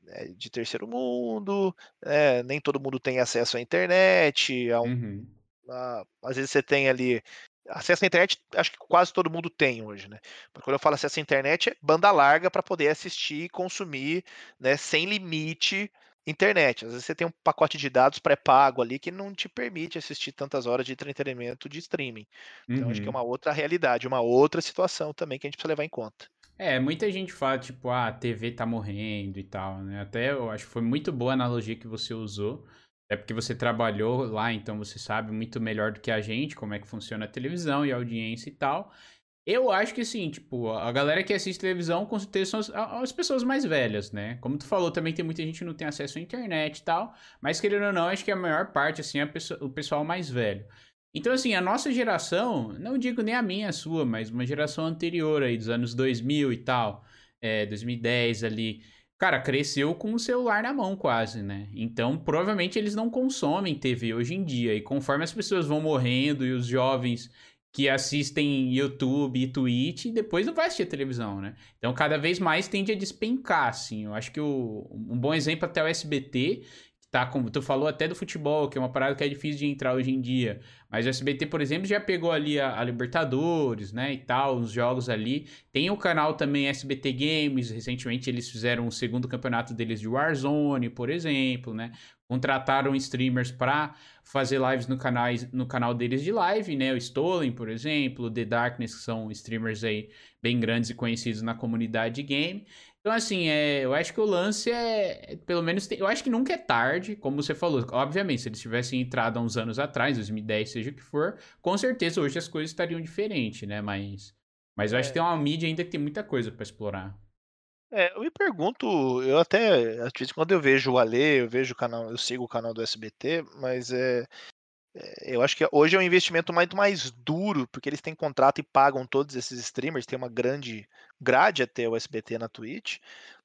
eh, de terceiro mundo, é, nem todo mundo tem acesso à internet. A um, uhum. a, às vezes você tem ali acesso à internet, acho que quase todo mundo tem hoje, né? Mas quando eu falo acesso à internet, é banda larga para poder assistir e consumir, né, sem limite internet. Às vezes você tem um pacote de dados pré-pago ali que não te permite assistir tantas horas de entretenimento de streaming. Então uhum. acho que é uhum. uma outra realidade, uma outra situação também que a gente precisa levar em conta. É, muita gente fala, tipo, ah, a TV tá morrendo e tal, né? Até eu acho que foi muito boa a analogia que você usou. É porque você trabalhou lá, então você sabe muito melhor do que a gente como é que funciona a televisão e a audiência e tal. Eu acho que sim, tipo, a galera que assiste televisão com certeza são as, as, pessoas mais velhas, né? Como tu falou, também tem muita gente que não tem acesso à internet e tal, mas querendo ou não, acho que a maior parte, assim, é o pessoal mais velho. Então, assim, a nossa geração, não digo nem a minha, a sua, mas uma geração anterior aí, dos anos 2000 e tal, é, 2010 ali, cara, cresceu com o celular na mão quase, né? Então, provavelmente eles não consomem TV hoje em dia. E conforme as pessoas vão morrendo e os jovens que assistem YouTube e Twitch, depois não vai assistir televisão, né? Então, cada vez mais tende a despencar, assim. Eu acho que o, um bom exemplo até o SBT, tá tu falou até do futebol, que é uma parada que é difícil de entrar hoje em dia. Mas o SBT, por exemplo, já pegou ali a, a, Libertadores, né, e tal, os jogos ali. Tem o canal também SBT Games, recentemente eles fizeram o segundo campeonato deles de Warzone, por exemplo, né? Contrataram streamers para fazer lives no, canal no canal deles de live, né? O Stolen, por exemplo, The Darkness, que são streamers aí bem grandes e conhecidos na comunidade de game. Então, assim, é, eu acho que o lance é, é pelo menos, eu acho que nunca é tarde, como você falou. Obviamente, se eles tivessem entrado há uns anos atrás, 2010, seja o que for, com certeza hoje as coisas estariam diferentes, né? Mas, mas eu acho que tem uma mídia ainda que tem muita coisa para explorar. É, eu me pergunto, eu até, às vezes, quando eu vejo o Ale, eu vejo o canal, eu sigo o canal do SBT, mas é, é, eu acho que hoje é um investimento muito mais duro, porque eles têm contrato e pagam todos esses streamers, tem uma grande grade até o SBT na Twitch,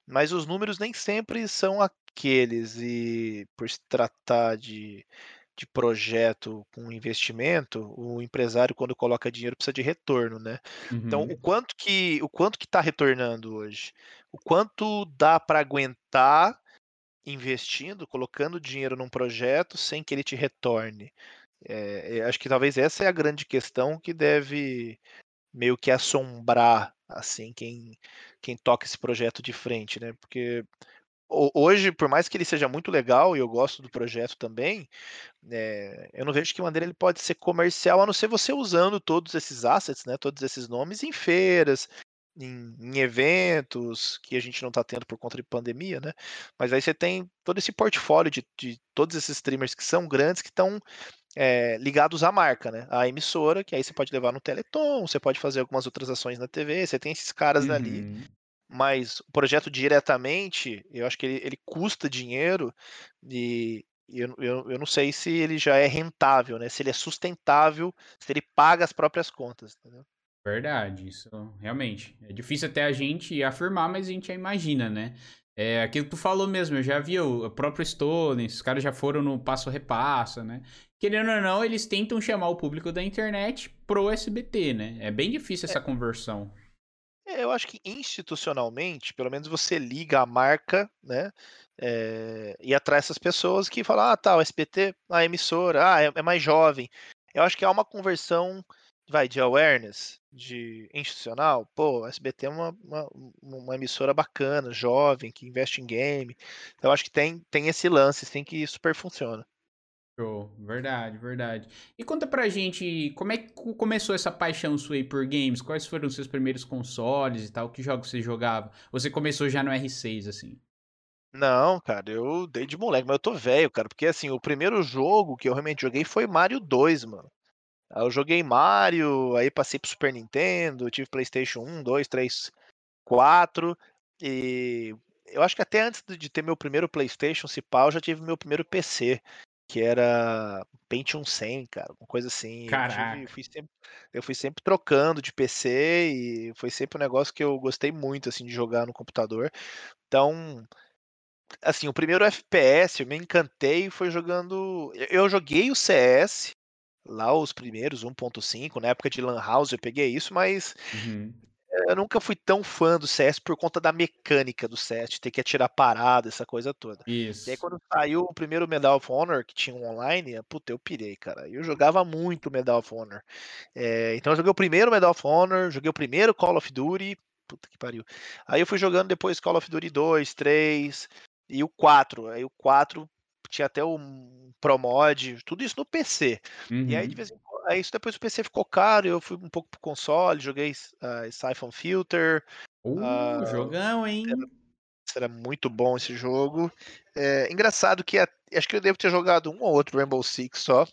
mas os números nem sempre são aqueles, e por se tratar de, de projeto com investimento, o empresário, quando coloca dinheiro, precisa de retorno, né? Então, o uhum. quanto que o quanto que está retornando hoje? O quanto dá para aguentar investindo, colocando dinheiro num projeto sem que ele te retorne? É, acho que talvez essa é a grande questão que deve meio que assombrar assim quem quem toca esse projeto de frente, né? Porque hoje, por mais que ele seja muito legal e eu gosto do projeto também, é, eu não vejo de que maneira ele pode ser comercial, a não ser você usando todos esses assets, né, todos esses nomes em feiras, em, em eventos que a gente não está tendo por conta de pandemia, né? Mas aí você tem todo esse portfólio de, de todos esses streamers que são grandes que estão é, ligados à marca, né? À emissora, que aí você pode levar no Teleton, você pode fazer algumas outras ações na TV, você tem esses caras uhum. ali mas o projeto diretamente, eu acho que ele, ele custa dinheiro e eu, eu, eu não sei se ele já é rentável, né? Se ele é sustentável, se ele paga as próprias contas, entendeu? Verdade, isso realmente. É difícil até a gente afirmar, mas a gente já imagina, né? É aquilo que tu falou mesmo, eu já vi o próprio Stone, os caras já foram no passo repassa, né? Querendo ou não, eles tentam chamar o público da internet pro SBT, né? É bem difícil essa é. conversão. É, eu acho que institucionalmente, pelo menos você liga a marca, né? É, e atrai essas pessoas que falam, ah, tá, o SBT, a emissora, ah, é, é, mais jovem. Eu acho que há uma conversão, vai, de awareness, de institucional. Pô, a SBT é uma, uma, uma emissora bacana, jovem, que investe em game. Então, eu acho que tem, tem esse lance, tem que super funciona. Show, verdade, verdade. E conta pra gente, como é que começou essa paixão sua aí por games? Quais foram os seus primeiros consoles e tal? Que jogos você jogava? Você começou já no R6, assim? Não, cara, eu dei de moleque, mas eu tô velho, cara, porque assim, o primeiro jogo que eu realmente joguei foi Mario 2, mano. Eu joguei Mario, aí passei pro Super Nintendo, tive PlayStation 1, 2, 3, 4, e eu acho que até antes de ter meu primeiro PlayStation, se pá, eu já tive meu primeiro PC que era Pentium 100, cara, uma coisa assim. Caraca. Eu, tive, fui sempre, eu fui sempre trocando de PC e foi sempre um negócio que eu gostei muito, assim, de jogar no computador. Então, assim, o primeiro FPS eu me encantei foi jogando. Eu joguei o CS, lá os primeiros, 1.5, na época de Lan House eu peguei isso, mas uhum eu nunca fui tão fã do CS por conta da mecânica do CS, ter que atirar parada, essa coisa toda. Isso. E aí quando saiu o primeiro Medal of Honor, que tinha um online, puta, eu pirei, cara. Eu jogava muito Medal of Honor. É, então eu joguei o primeiro Medal of Honor, joguei o primeiro Call of Duty, puta que pariu. Aí eu fui jogando depois Call of Duty 2, 3 e o 4. Aí o 4 tinha até o Pro Mod, tudo isso no PC. Uhum. E aí de uhum. vez em aí isso depois o PC ficou caro, eu fui um pouco pro console, joguei uh, Siphon Filter. Uh, uh, jogão, hein? Era, era, muito bom esse jogo. É, engraçado que acho que eu devo ter jogado um ou outro Rainbow Six só.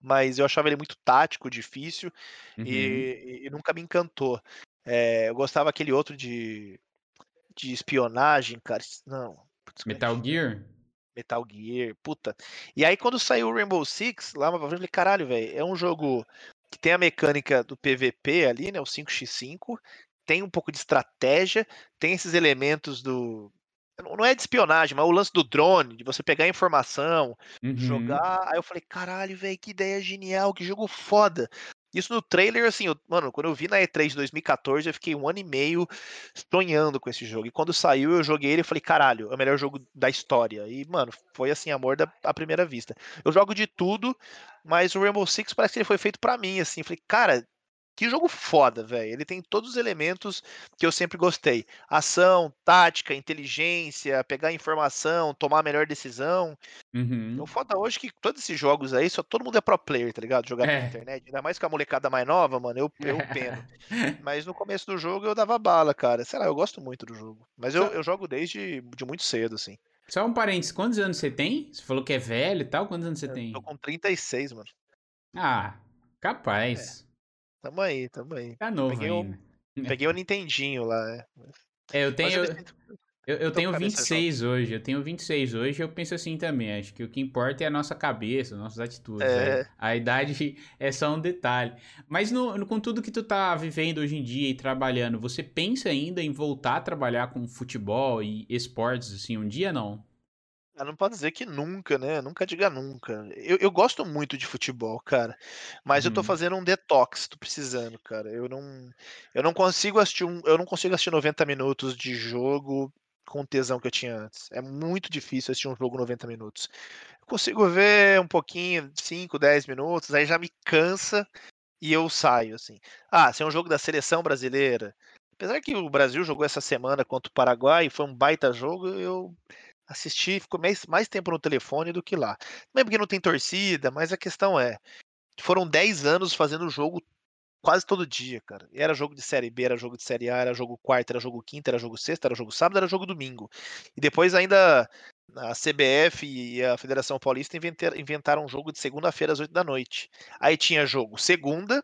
Mas eu achava ele muito tático, difícil uhum. e, e, nunca me encantou. É, eu gostava aquele outro de, de espionagem, cara. Não. Metal Gear? Metal Gear, puta. E aí quando saiu o Rainbow Six, lá eu falei, caralho, velho, é um jogo que tem a mecânica do PVP ali, né, o 5x5, tem um pouco de estratégia, tem esses elementos do não é de espionagem, mas o lance do drone, de você pegar informação, uhum. jogar. Aí eu falei, caralho, velho, que ideia genial, que jogo foda. Isso no trailer, assim, eu, mano, quando eu vi na E3 de 2014, eu fiquei um ano e meio sonhando com esse jogo. E quando saiu, eu joguei ele e falei, caralho, é o melhor jogo da história. E, mano, foi assim, amor da, à primeira vista. Eu jogo de tudo, mas o Rainbow Six parece que ele foi feito para mim, assim. Falei, cara, que jogo foda, velho. Ele tem todos os elementos que eu sempre gostei: ação, tática, inteligência, pegar informação, tomar a melhor decisão. Uhum. O foda hoje é que todos esses jogos aí, só todo mundo é pro player, tá ligado? Jogar é. na internet. Ainda mais com a molecada mais nova, mano, eu, eu peno. Mas no começo do jogo eu dava bala, cara. Sei lá, eu gosto muito do jogo. Mas eu, eu jogo desde de muito cedo, assim. Só um parênteses, quantos anos você tem? Você falou que é velho e tal, quantos anos você eu tem? Tô com 36, mano. Ah, capaz. É. Tamo aí, tamo aí. Tá novo peguei ainda. Peguei o Nintendinho lá, né? É, eu tenho. Eu, eu, tenho 26 hoje, eu tenho 26 hoje, eu penso assim também. Acho que o que importa é a nossa cabeça, nossas atitudes. É. Né? A idade é só um detalhe. Mas no, no, com tudo que tu tá vivendo hoje em dia e trabalhando, você pensa ainda em voltar a trabalhar com futebol e esportes, assim, um dia não? Ah, não pode dizer que nunca, né? Nunca diga nunca. Eu, eu gosto muito de futebol, cara. Mas eu tô uhum. fazendo um detox, tô precisando, cara. Eu não, eu não consigo assistir um, eu não consigo assistir 90 minutos de jogo com o tesão que eu tinha antes. É muito difícil assistir um jogo 90 minutos. consigo ver um pouquinho, 5, 10 minutos, aí já me cansa e eu saio, assim. Ah, se é um jogo da seleção brasileira, apesar que o Brasil jogou essa semana contra o Paraguai, foi um baita jogo, eu assisti, ficou mais, mais tempo no telefone do que lá. Também porque não tem torcida, mas a questão é, foram 10 anos fazendo jogo quase todo dia, cara. Era jogo de Série B, era jogo de Série A, era jogo quarto, era jogo quinta, era jogo sexta, era jogo sábado, era jogo domingo. E depois ainda a CBF e a Federação Paulista inventaram um jogo de segunda-feira às 8 da noite. Aí tinha jogo segunda,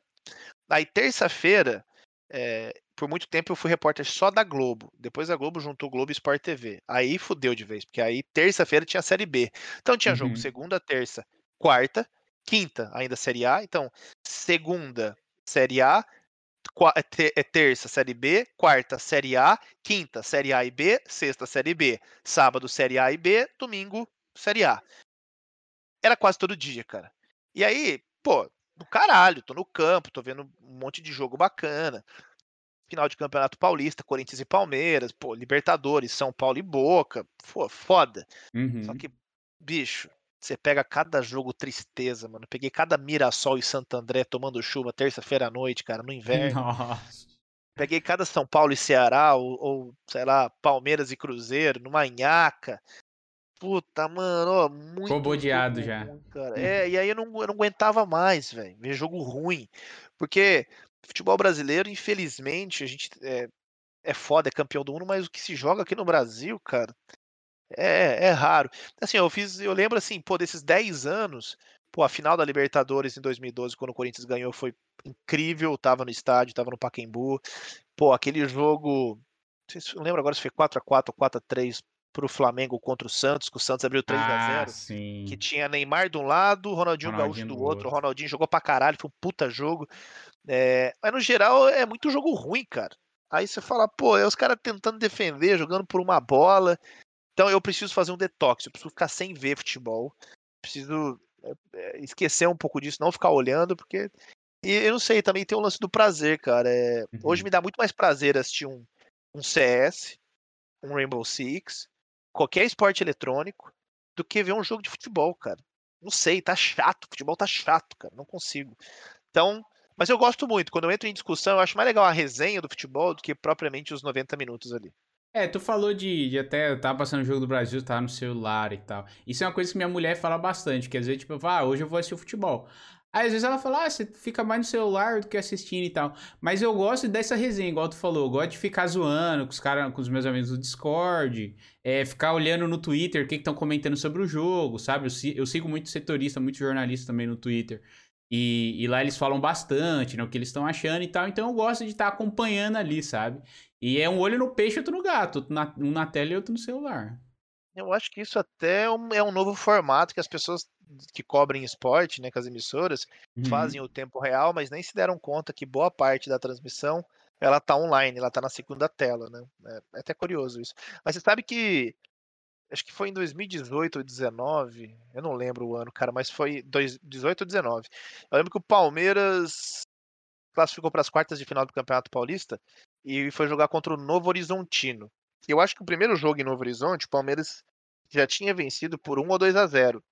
aí terça-feira, é, por muito tempo eu fui repórter só da Globo. Depois a Globo juntou Globo e Sport TV. Aí fudeu de vez, porque aí terça-feira tinha Série B. Então tinha uhum. jogo segunda, terça, quarta, quinta ainda Série A. Então, segunda, Série A, é, é terça, Série B, quarta, Série A, quinta, Série A e B, sexta, Série B, sábado, Série A e B, domingo, Série A. Era quase todo dia, cara. E aí, pô, do caralho, tô no campo, tô vendo um monte de jogo bacana. Final de Campeonato Paulista, Corinthians e Palmeiras, pô, Libertadores, São Paulo e Boca, pô, foda. Uhum. Só que, bicho, você pega cada jogo tristeza, mano. Peguei cada Mirassol e Santo André tomando chuva terça-feira à noite, cara, no inverno. Nossa. Peguei cada São Paulo e Ceará, ou, ou sei lá, Palmeiras e Cruzeiro, numa nhaca. Puta, mano, ó, muito. Ficou bodeado já. cara. É, e aí eu não, eu não aguentava mais, velho. Ver jogo ruim. Porque futebol brasileiro, infelizmente, a gente é, é foda, é campeão do mundo, mas o que se joga aqui no Brasil, cara, é, é raro. Assim, eu fiz, eu lembro assim, pô, desses 10 anos, pô, a final da Libertadores em 2012, quando o Corinthians ganhou, foi incrível. Tava no estádio, tava no Pacaembu. Pô, aquele jogo, não, se, não lembro agora se foi 4 x 4 ou 4 x 3 pro Flamengo contra o Santos, que o Santos abriu 3 ah, a 0 sim. que tinha Neymar de um lado, Ronaldinho, Ronaldinho Gaúcho do, do outro. outro. O Ronaldinho jogou pra caralho, foi um puta jogo. É, mas no geral é muito jogo ruim, cara. Aí você fala, pô, é os caras tentando defender, jogando por uma bola. Então eu preciso fazer um detox, eu preciso ficar sem ver futebol, preciso é, esquecer um pouco disso, não ficar olhando, porque. E eu não sei, também tem o lance do prazer, cara. É... Uhum. Hoje me dá muito mais prazer assistir um, um CS, um Rainbow Six, qualquer esporte eletrônico, do que ver um jogo de futebol, cara. Não sei, tá chato, futebol tá chato, cara, não consigo. Então, mas eu gosto muito, quando eu entro em discussão, eu acho mais legal a resenha do futebol do que propriamente os 90 minutos ali. É, tu falou de, de até, eu tava passando o jogo do Brasil, tava no celular e tal. Isso é uma coisa que minha mulher fala bastante, que às vezes, tipo, ah, hoje eu vou assistir o futebol. Aí às vezes ela fala, ah, você fica mais no celular do que assistindo e tal. Mas eu gosto dessa resenha, igual tu falou. Eu gosto de ficar zoando com os caras, com os meus amigos do Discord. É, ficar olhando no Twitter o que estão comentando sobre o jogo, sabe? Eu, eu sigo muito setorista, muito jornalista também no Twitter. E, e, lá eles falam bastante, né? O que eles estão achando e tal. Então eu gosto de estar tá acompanhando ali, sabe? E é um olho no peixe outro no gato. Um na tela e outro no celular. Eu acho que isso até é um, é um novo formato que as pessoas que cobrem esporte, né, com as emissoras, uhum. fazem o tempo real, mas nem se deram conta que boa parte da transmissão ela tá online, ela tá na segunda tela, né? É, é até curioso isso. Mas você sabe que acho que foi em 2018 ou 2019, eu não lembro o ano, cara, mas foi 2018 ou 2019. Eu lembro que o Palmeiras classificou para as quartas de final do Campeonato Paulista e foi jogar contra o Novo Horizontino. Eu acho que o primeiro jogo em Novo Horizonte, o Palmeiras já tinha vencido por 1 ou 2 a 0.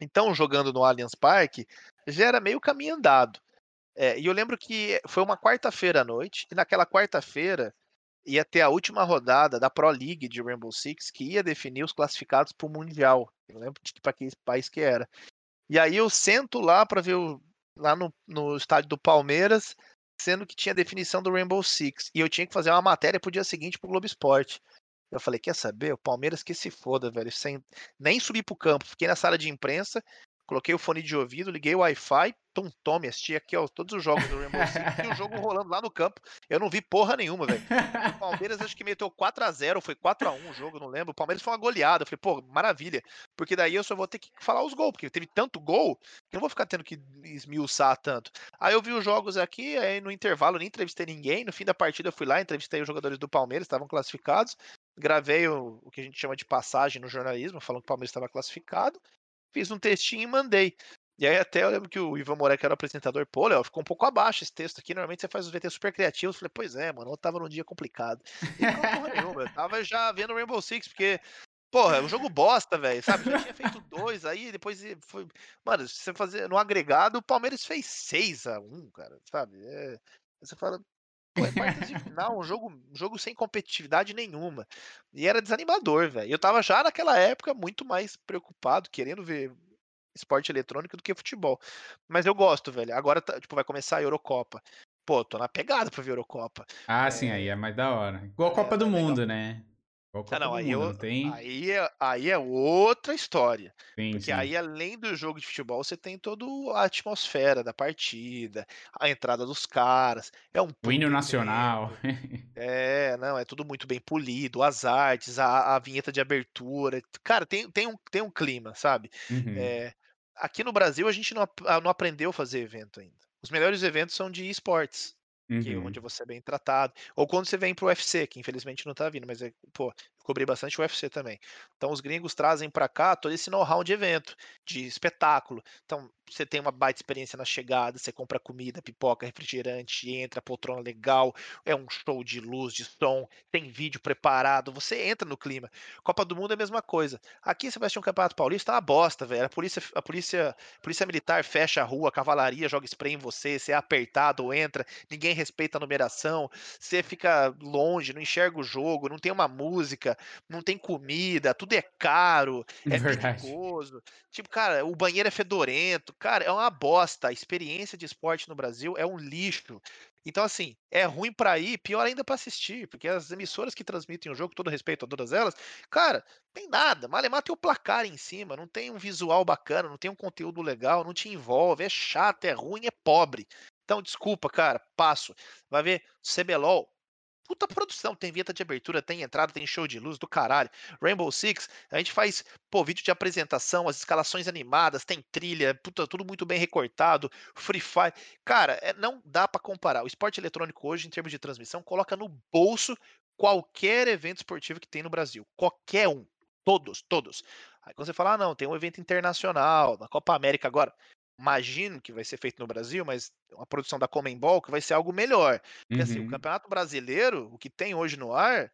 Então, jogando no Allianz Parque, já era meio caminho andado. É, e eu lembro que foi uma quarta-feira à noite, e naquela quarta-feira ia ter a última rodada da Pro League de Rainbow Six, que ia definir os classificados para o Mundial. Eu lembro para que país que era. E aí eu sento lá para ver o, lá no, no estádio do Palmeiras, sendo que tinha definição do Rainbow Six. E eu tinha que fazer uma matéria pro dia seguinte pro Globo Esporte. Eu falei, quer saber? O Palmeiras que se foda, velho. Sem nem subir pro campo. Fiquei na sala de imprensa, coloquei o fone de ouvido, liguei o Wi-Fi, tum, tome, assisti aqui, ó, todos os jogos do Rainbow Six e o jogo rolando lá no campo. Eu não vi porra nenhuma, velho. O Palmeiras acho que meteu 4 a 0 foi 4 a 1 o jogo, não lembro. O Palmeiras foi uma goleada. Eu falei, pô, maravilha. Porque daí eu só vou ter que falar os gols, porque teve tanto gol que eu não vou ficar tendo que esmiuçar tanto. Aí eu vi os jogos aqui, aí no intervalo nem entrevistei ninguém. No fim da partida eu fui lá, entrevistei os jogadores do Palmeiras, estavam classificados. Gravei o, o que a gente chama de passagem no jornalismo, falando que o Palmeiras estava classificado fiz um textinho e mandei. E aí até eu lembro que o Ivan Moreira, que era o apresentador, pô, Léo, ficou um pouco abaixo esse texto aqui. Normalmente você faz os VT super criativos. Eu falei, pois é, mano, eu tava num dia complicado. E não eu tava já vendo Rainbow Six, porque Porra, é um jogo bosta, velho, sabe, já tinha feito 2, aí depois foi mano, se você fazer no agregado, o Palmeiras fez 6x1, cara, sabe, aí você fala: "Pô, é quartas de final, um jogo um jogo sem competitividade nenhuma", e era desanimador, velho. Eu estava já naquela época muito mais preocupado, querendo ver esporte eletrônico do que futebol. Mas eu gosto, velho. Agora tá tipo, vai começar a Eurocopa. Pô, tô na pegada pra ver a Eurocopa. Ah, sim, aí é mais da hora. Igual a É, Copa do mais legal. Mundo, né. Ah, não, aí Mundo, eu tem aí é aí é outra história, Sim, porque sim. aí além do jogo de futebol, você tem todo a atmosfera da partida, a entrada dos caras, é um O hino nacional. É, não, é tudo muito bem polido, as artes, a a vinheta de abertura, cara, tem tem um tem um clima, sabe. Uhum. Eh, aqui no Brasil a gente não ap não aprendeu a fazer evento ainda. Os melhores eventos são de esportes, que é onde Uhum. você é bem tratado, ou quando você vem para o UFC, que infelizmente não tá vindo, mas é pô, cobri bastante o UFC também. Então os gringos trazem pra cá todo esse know-how de evento, de espetáculo. Então, você tem uma baita experiência na chegada, você compra comida, pipoca, refrigerante, entra, poltrona legal, é um show de luz, de som, tem vídeo preparado, você entra no clima. Copa do Mundo é a mesma coisa. Aqui você vai assistir um campeonato paulista, é uma bosta, velho. A polícia a polícia a polícia militar fecha a rua, a cavalaria joga spray em você, você é apertado, entra, ninguém respeita a numeração, você fica longe, não enxerga o jogo, não tem uma música, não tem comida, tudo é caro, é Verdade. perigoso. Tipo, cara, o banheiro é fedorento, cara, é uma bosta. A experiência de esporte no Brasil é um lixo. Então, assim, é ruim pra ir, pior ainda pra assistir, porque as emissoras que transmitem o jogo, todo respeito a todas elas, cara, tem nada, malemar tem o placar em cima, não tem um visual bacana, não tem um conteúdo legal, não te envolve, é chato, é ruim, é pobre. Então, desculpa, cara, passo. Vai ver CBLOL, puta produção, tem vinheta de abertura, tem entrada, tem show de luz do caralho. Rainbow Six, a gente faz, pô, vídeo de apresentação, as escalações animadas, tem trilha, puta, tudo muito bem recortado. Free Fire, cara, eh, não dá pra comparar. O esporte eletrônico hoje, em termos de transmissão, coloca no bolso qualquer evento esportivo que tem no Brasil, qualquer um, todos, todos. Aí quando você fala: "Ah não, tem um evento internacional, na Copa América agora", imagino que vai ser feito no Brasil, mas uma produção da Conmebol, que vai ser algo melhor. Porque, assim, o Uhum. Campeonato Brasileiro, o que tem hoje no ar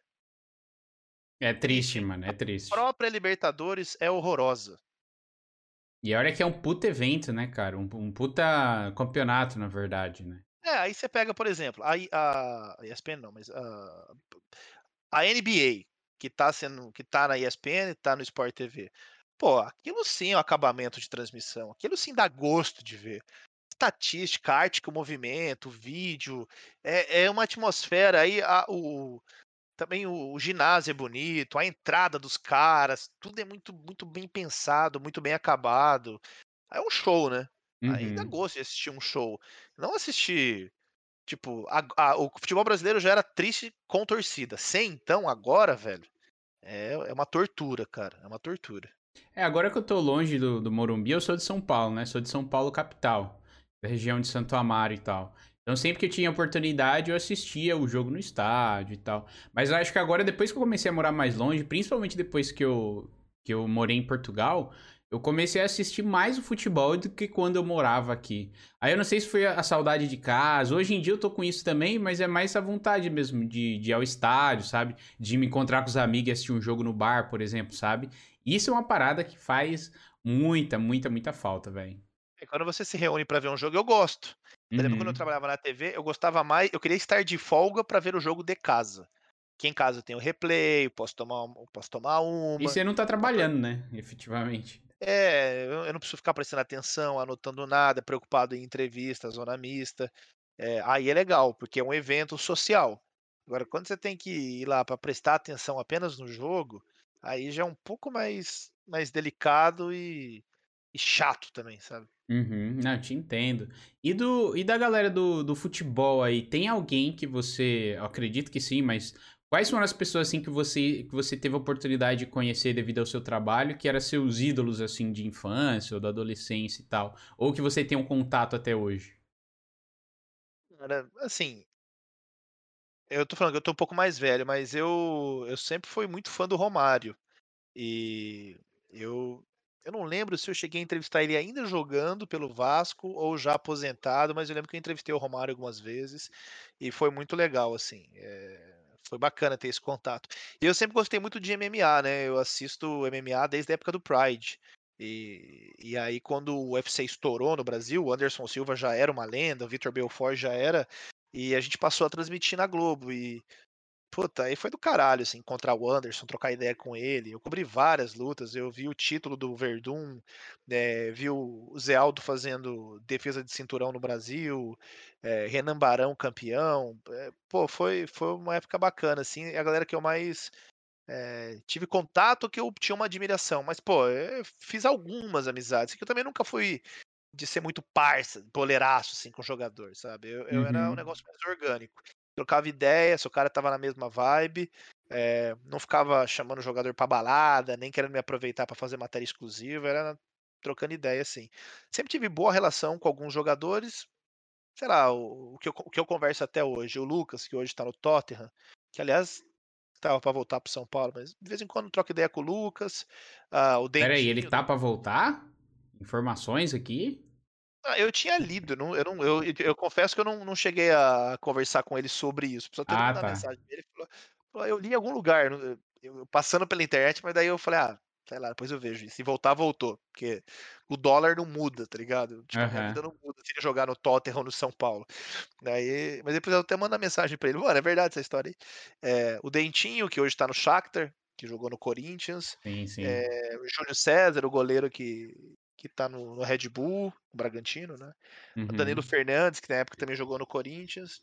É triste, mano, é A triste. própria Libertadores é horrorosa. E olha que é um puta evento, né, cara, um um puta campeonato, na verdade, né. É, aí você pega, por exemplo, aí a ESPN não, mas a a NBA, que tá sendo que tá na ESPN, tá no Sport TV. Pô, aquilo sim é um acabamento de transmissão, aquilo sim dá gosto de ver. Estatística, arte com movimento, vídeo, é é uma atmosfera aí a o também o o ginásio é bonito, a entrada dos caras, tudo é muito muito bem pensado, muito bem acabado. É um show, né. Uhum. gosto de assistir um show, não assistir, tipo, ag a o futebol brasileiro já era triste com torcida, sem então, agora, velho, é é uma tortura, cara, é uma tortura. É, agora que eu tô longe do do Morumbi, eu sou de São Paulo, né, sou de São Paulo capital, da região de Santo Amaro e tal. Então sempre que eu tinha oportunidade eu assistia o jogo no estádio e tal. Mas eu acho que agora depois que eu comecei a morar mais longe, principalmente depois que eu que eu morei em Portugal, eu comecei a assistir mais o futebol do que quando eu morava aqui. Aí eu não sei se foi a saudade de casa, hoje em dia eu tô com isso também, mas é mais a vontade mesmo de de ir ao estádio, sabe, de me encontrar com os amigos e assistir um jogo no bar, por exemplo, sabe. Isso é uma parada que faz muita, muita, muita falta, velho. É, quando você se reúne pra ver um jogo, eu gosto. Eu lembro quando eu Uhum. trabalhava na TV, eu gostava mais eu queria estar de folga pra ver o jogo de casa, que em casa eu tenho replay, posso tomar posso tomar E uma, você não tá trabalhando, né, efetivamente. É, eu não preciso ficar prestando atenção, anotando nada, preocupado em entrevista, zona mista. Eh, aí é legal, porque é um evento social. Agora quando você tem que ir lá pra prestar atenção apenas no jogo, aí já é um pouco mais mais delicado e e chato também, sabe. Uhum. Não, te entendo. E do e da galera do do futebol aí, tem alguém que você eu acredito que sim, mas quais foram as pessoas, assim, que você que você teve a oportunidade de conhecer devido ao seu trabalho, que era seus ídolos, assim, de infância ou da adolescência e tal, ou que você tem um contato até hoje? Cara, assim eu tô falando que eu tô um pouco mais velho, mas eu eu sempre fui muito fã do Romário. E eu eu não lembro se eu cheguei a entrevistar ele ainda jogando pelo Vasco ou já aposentado, mas eu lembro que eu entrevistei o Romário algumas vezes e foi muito legal, assim, eh foi bacana ter esse contato. E eu sempre gostei muito de MMA, né? Eu assisto MMA desde a época do Pride. E, e aí, quando o UFC estourou no Brasil, o Anderson Silva já era uma lenda, o Vitor Belfort já era, e a gente passou a transmitir na Globo. E Puta, aí foi do caralho, assim, encontrar o Anderson, trocar ideia com ele. Eu cobri várias lutas, eu vi o título do Verdun, eh, vi o Zé Aldo fazendo defesa de cinturão no Brasil, eh, Renan Barão campeão. Eh, pô, foi, foi uma época bacana, assim, a galera que eu mais eh, tive contato, que eu tinha uma admiração. Mas, pô, fiz algumas amizades, que eu também nunca fui de ser muito parça, boleiraço, assim, com o jogador, sabe? Eu, eu era um Uhum. negócio mais orgânico trocava ideia, se o cara tava na mesma vibe, é, não ficava chamando o jogador pra balada, nem querendo me aproveitar para fazer matéria exclusiva, era trocando ideia, assim. Sempre tive boa relação com alguns jogadores, sei lá, o, o, que, eu, o que eu converso até hoje, o Lucas, que hoje tá no Tottenham, que aliás tava para voltar pro São Paulo, mas de vez em quando troco ideia com o Lucas, uh, o Pera aí, ele Dentinho. tá pra voltar? Informações aqui? Ah, eu tinha lido, não, eu, não, eu, eu confesso que eu não, não cheguei a conversar com ele sobre isso. Só ter Ah, tá. mensagem dele falou, falou, eu li em algum lugar, eu, eu- passando pela internet, mas daí eu falei, ah, sei lá, depois eu vejo. E se voltar, voltou. Porque o dólar não muda, tá ligado? Tipo, a minha Aham. vida não muda se ele jogar no Tottenham ou no São Paulo. Daí, mas depois eu até mando mensagem pra ele. Mano, é verdade essa história aí. É, o Dentinho, que hoje tá no Shakhtar, que jogou no Corinthians. Sim, sim. É, o Júlio César, o goleiro que, que tá no, no Red Bull, o Bragantino, né? O Danilo Uhum. Fernandes, que na época também jogou no Corinthians.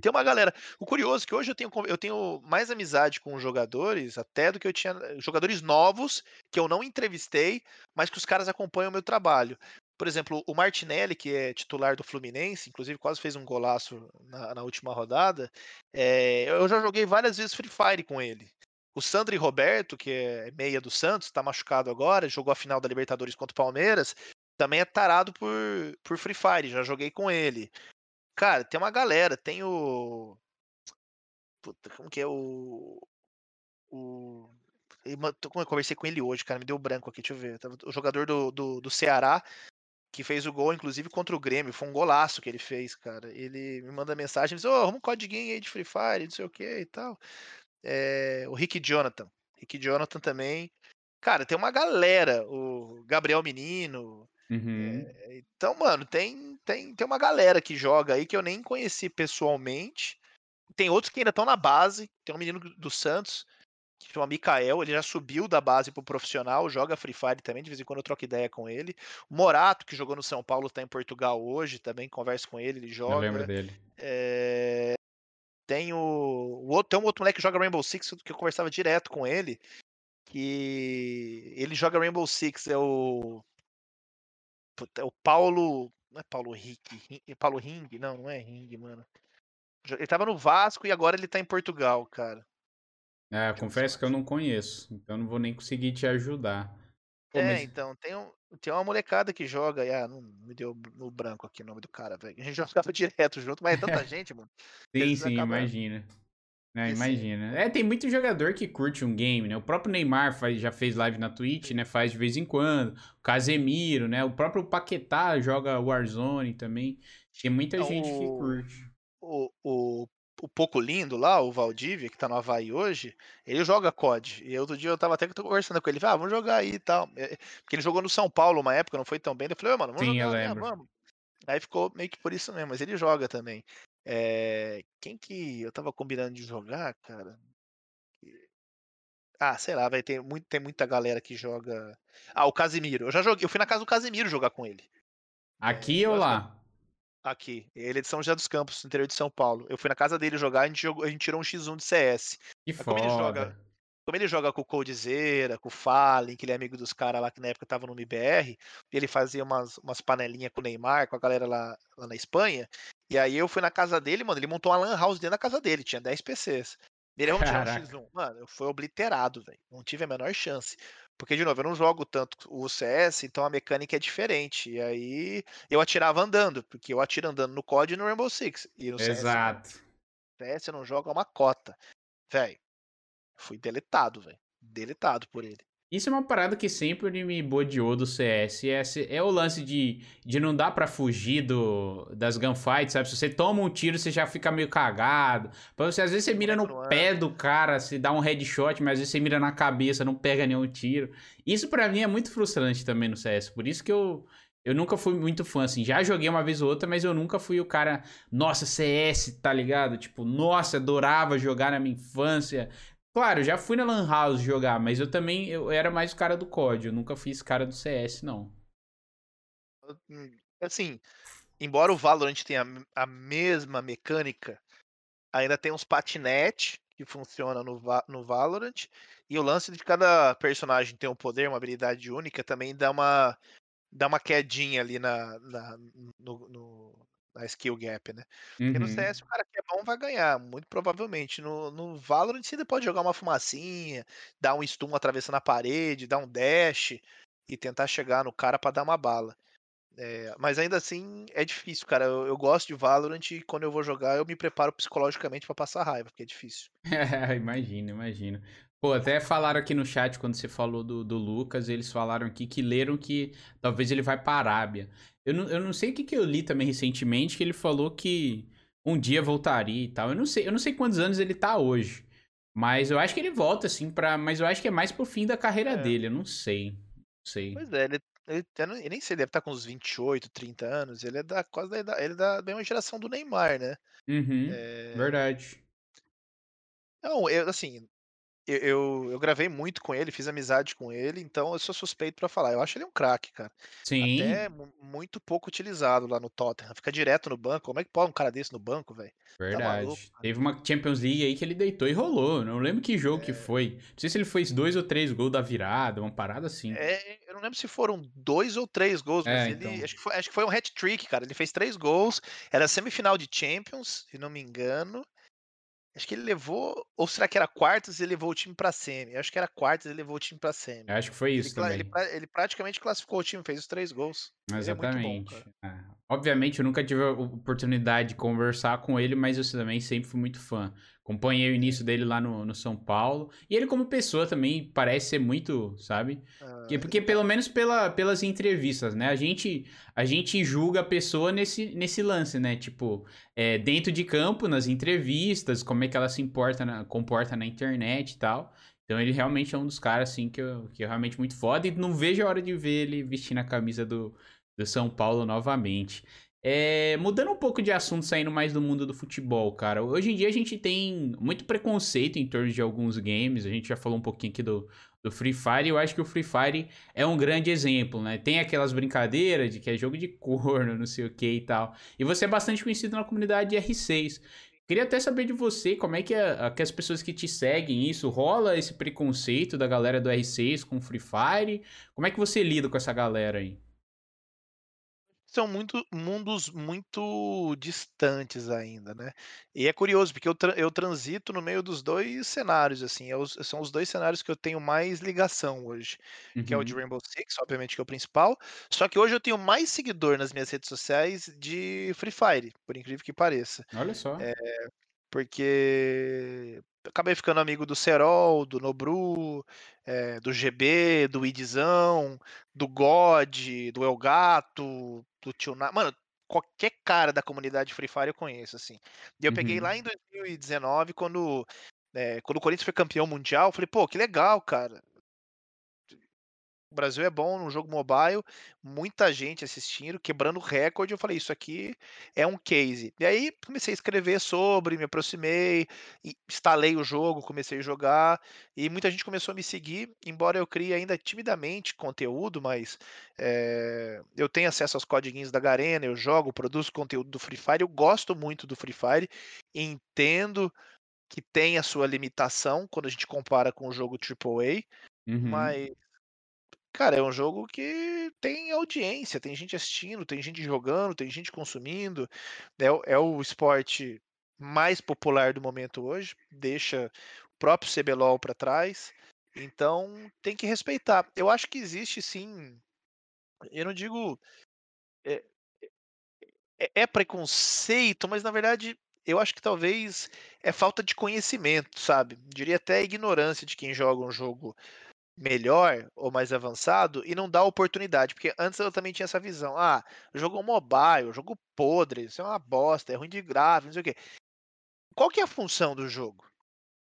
Tem uma galera. O curioso é que hoje eu tenho, eu tenho mais amizade com jogadores, até do que eu tinha. Jogadores novos, que eu não entrevistei, mas que os caras acompanham o meu trabalho. Por exemplo, o Martinelli, que é titular do Fluminense, inclusive quase fez um golaço na, na última rodada. É, eu já joguei várias vezes Free Fire com ele. O Sandro Roberto, que é meia do Santos, tá machucado agora, jogou a final da Libertadores contra o Palmeiras, também é tarado por, por Free Fire, já joguei com ele. Cara, tem uma galera, tem o. Puta, como que é o. O. Eu conversei com ele hoje, cara, me deu branco aqui, deixa eu ver. O jogador do, do, do Ceará, que fez o gol, inclusive, contra o Grêmio. Foi um golaço que ele fez, cara. Ele me manda mensagem, diz, ô, oh, arruma um codiguinho aí de Free Fire, não sei o que e tal. É, o Rick Jonathan. Rick Jonathan também. Cara, tem uma galera. O Gabriel Menino. Uhum. É, então, mano, tem, tem, tem uma galera que joga aí que eu nem conheci pessoalmente. Tem outros que ainda estão na base. Tem um menino do Santos, que chama Mikael, ele já subiu da base pro profissional, joga Free Fire também, de vez em quando eu troco ideia com ele. O Morato, que jogou no São Paulo, tá em Portugal hoje, também converso com ele, ele joga. Eu lembro dele. É... Tem o... o outro, tem um outro moleque que joga Rainbow Six, que eu conversava direto com ele, que ele joga Rainbow Six, é o é o Paulo. Não é Paulo Rick? É Paulo Ring? Não, não é Ring, mano. Ele tava no Vasco e agora ele tá em Portugal, cara. É, confesso que eu não conheço, então não vou nem conseguir te ajudar. Pô, é, mas... então, tem, um, tem uma molecada que joga, ah, não me deu no branco aqui o nome do cara, velho. A gente jogava direto junto, mas é tanta gente, mano. sim, sim, acabam... imagina. Não, imagina. É, tem muito jogador que curte um game, né? O próprio Neymar faz, já fez live na Twitch, né? Faz de vez em quando. O Casemiro, né? O próprio Paquetá joga Warzone também. Tem muita Não, gente que curte. O, o, o Pouco Lindo lá, o Valdívia, que tá no Havaí hoje, ele joga COD. E outro dia eu tava até conversando com ele, ah, vamos jogar aí e tal. Porque ele jogou no São Paulo uma época, não foi tão bem. Eu falei, mano, vamos Sim, jogar, né? vamos. Aí ficou meio que por isso mesmo, mas ele joga também. É... Quem que eu tava combinando de jogar, cara? Ah, sei lá, vai ter, muito, tem muita galera que joga. Ah, o Casimiro. Eu já joguei, eu fui na casa do Casimiro jogar com ele. Aqui é, ou lá? Aqui. Ele é de São José dos Campos, no interior de São Paulo. Eu fui na casa dele jogar, a gente, jogou, a gente tirou um X1 de CS. Que Mas foda. Como ele joga, como ele joga com o Coldzera, com o Fallen, que ele é amigo dos caras lá que na época tava no MBR, ele fazia umas, umas panelinhas com o Neymar, com a galera lá, lá na Espanha. E aí eu fui na casa dele, mano, ele montou uma lan house dentro da casa dele, tinha 10 PCs. Ele tirar um X1. Mano, eu fui obliterado, velho. Não tive a menor chance. Porque, de novo, eu não jogo tanto o CS, então a mecânica é diferente. E aí eu atirava andando, porque eu atiro andando no COD e no Rainbow Six. E no Exato. CS, CS eu não jogo uma cota. Velho, fui deletado, velho. Deletado por ele. Isso é uma parada que sempre me bodeou do CS. É, é o lance de, de não dar para fugir do, das gunfights, sabe? Se você toma um tiro, você já fica meio cagado. Você, às vezes você mira no pé do cara, se dá um headshot, mas às vezes você mira na cabeça, não pega nenhum tiro. Isso para mim é muito frustrante também no CS. Por isso que eu, eu nunca fui muito fã, assim. Já joguei uma vez ou outra, mas eu nunca fui o cara, nossa, CS, tá ligado? Tipo, nossa, adorava jogar na minha infância. Claro, já fui na Lan House jogar, mas eu também eu era mais o cara do COD, eu nunca esse cara do CS, não. Hum, assim, embora o Valorant tenha a mesma mecânica, ainda tem uns patinete que funciona no, no Valorant, e o lance de cada personagem ter um poder, uma habilidade única, também dá uma, dá uma quedinha ali na, na no, na skill gap, né? Porque no CS Uhum. o cara que é bom vai ganhar, muito provavelmente. No, no Valorant você ainda pode jogar uma fumacinha, dar um stun atravessando a parede, dar um dash e tentar chegar no cara pra dar uma bala. É, mas ainda assim é difícil, cara. Eu, eu gosto de Valorant e quando eu vou jogar eu me preparo psicologicamente pra passar raiva, porque é difícil. imagino, imagino. Pô, até falaram aqui no chat quando você falou do, do Lucas, eles falaram aqui que leram que talvez ele vai pra Arábia. Eu não, eu não sei o que, que eu li também recentemente, que ele falou que um dia voltaria e tal. Eu não sei, eu não sei quantos anos ele tá hoje. Mas eu acho que ele volta, assim, pra. Mas eu acho que é mais pro fim da carreira É, dele. Eu não sei. Não sei. pois é, ele, ele, eu não- eu nem sei, deve estar com uns 28, 30 anos. Ele é da quase da, ele é da mesma geração do Neymar, né? Uhum. É, Verdade. Não, eu assim, eu, eu, eu gravei muito com ele, fiz amizade com ele, então eu sou suspeito pra falar. Eu acho ele um craque, cara. Até Sim, mu- muito pouco utilizado lá no Tottenham. Fica direto no banco. Como é que pode um cara desse no banco, velho? Tá verdade. Teve uma Champions League aí que ele deitou e rolou. Não lembro que jogo que É, foi. Não sei se ele fez dois ou três gols da virada, uma parada assim. é, eu não lembro se foram dois ou três gols, mas É, ele então. acho que foi, acho que foi um hat-trick, cara. Ele fez três gols. Era semifinal de Champions, se não me engano. Acho que ele levou, ou será que era quartas e ele levou o time pra semi? Acho que era quartas e ele levou o time pra semi. Eu acho que foi Ele, isso ele, também. pra- ele praticamente classificou o time, fez os três gols. Ele é muito bom, cara. Exatamente. É. Obviamente, eu nunca tive a oportunidade de conversar com ele, mas eu também sempre fui muito fã. Acompanhei o início dele lá no, no São Paulo. E ele, como pessoa, também parece ser muito, sabe? Porque, Ah, porque ele pelo menos pela, pelas entrevistas, né? A gente, a gente julga a pessoa nesse, nesse lance, né? Tipo, é, dentro de campo, nas entrevistas, como é que ela se importa na- comporta na internet e tal. Então ele realmente é um dos caras, assim, que eu, que eu realmente muito foda. E não vejo a hora de ver ele vestindo a camisa do, do São Paulo novamente. É, mudando um pouco de assunto, saindo mais do mundo do futebol, cara. Hoje em dia a gente tem muito preconceito em torno de alguns games. A gente já falou um pouquinho aqui do, do Free Fire. Eu acho que o Free Fire é um grande exemplo, né? Tem aquelas brincadeiras de que é jogo de corno, não sei o que e tal. E você é bastante conhecido na comunidade de R6. Queria até saber de você como é que, é, que as pessoas que te seguem isso rola esse preconceito da galera do R6 com o Free Fire. Como é que você lida com essa galera aí? São muito mundos muito distantes ainda, né. E é curioso, porque eu tran eu transito no meio dos 2 cenários, assim, é os são os 2 cenários que eu tenho mais ligação hoje, que é o de Uhum. Rainbow Six, obviamente que é o principal, só que hoje eu tenho mais seguidor nas minhas redes sociais de Free Fire, por incrível que pareça. Olha só. Eh Porque acabei ficando amigo do Serol, do Nobru, eh, do GB, do Idzão, do God, do Elgato, do Tio Na mano, qualquer cara da comunidade Free Fire eu conheço, assim. E eu peguei lá Uhum. em 2019 quando, eh, quando o Corinthians foi campeão mundial, eu falei: "Pô, que legal, cara". O Brasil é bom no jogo mobile, muita gente assistindo, quebrando recorde. Eu falei: "Isso aqui é um case". E aí comecei a escrever sobre, me aproximei, instalei o jogo, comecei a jogar, e muita gente começou a me seguir, embora eu crie ainda timidamente conteúdo, mas, eh, eu tenho acesso aos codiguinhos da Garena, eu jogo, produzo conteúdo do Free Fire, eu gosto muito do Free Fire, entendo que tem a sua limitação quando a gente compara com o jogo AAA, Uhum. mas Cara, é um jogo que tem audiência, tem gente assistindo, tem gente jogando, tem gente consumindo. É o é o esporte mais popular do momento hoje, deixa o próprio CBLOL para trás, então tem que respeitar. Eu acho que existe sim, eu não digo é é é preconceito, mas na verdade eu acho que talvez é falta de conhecimento, sabe. Diria até ignorância de quem joga um jogo melhor ou mais avançado e não dá oportunidade, porque antes eu também tinha essa visão, ah, jogo mobile, jogo podre, isso é uma bosta, é ruim de grave, não sei o quê. Qual que é a função do jogo?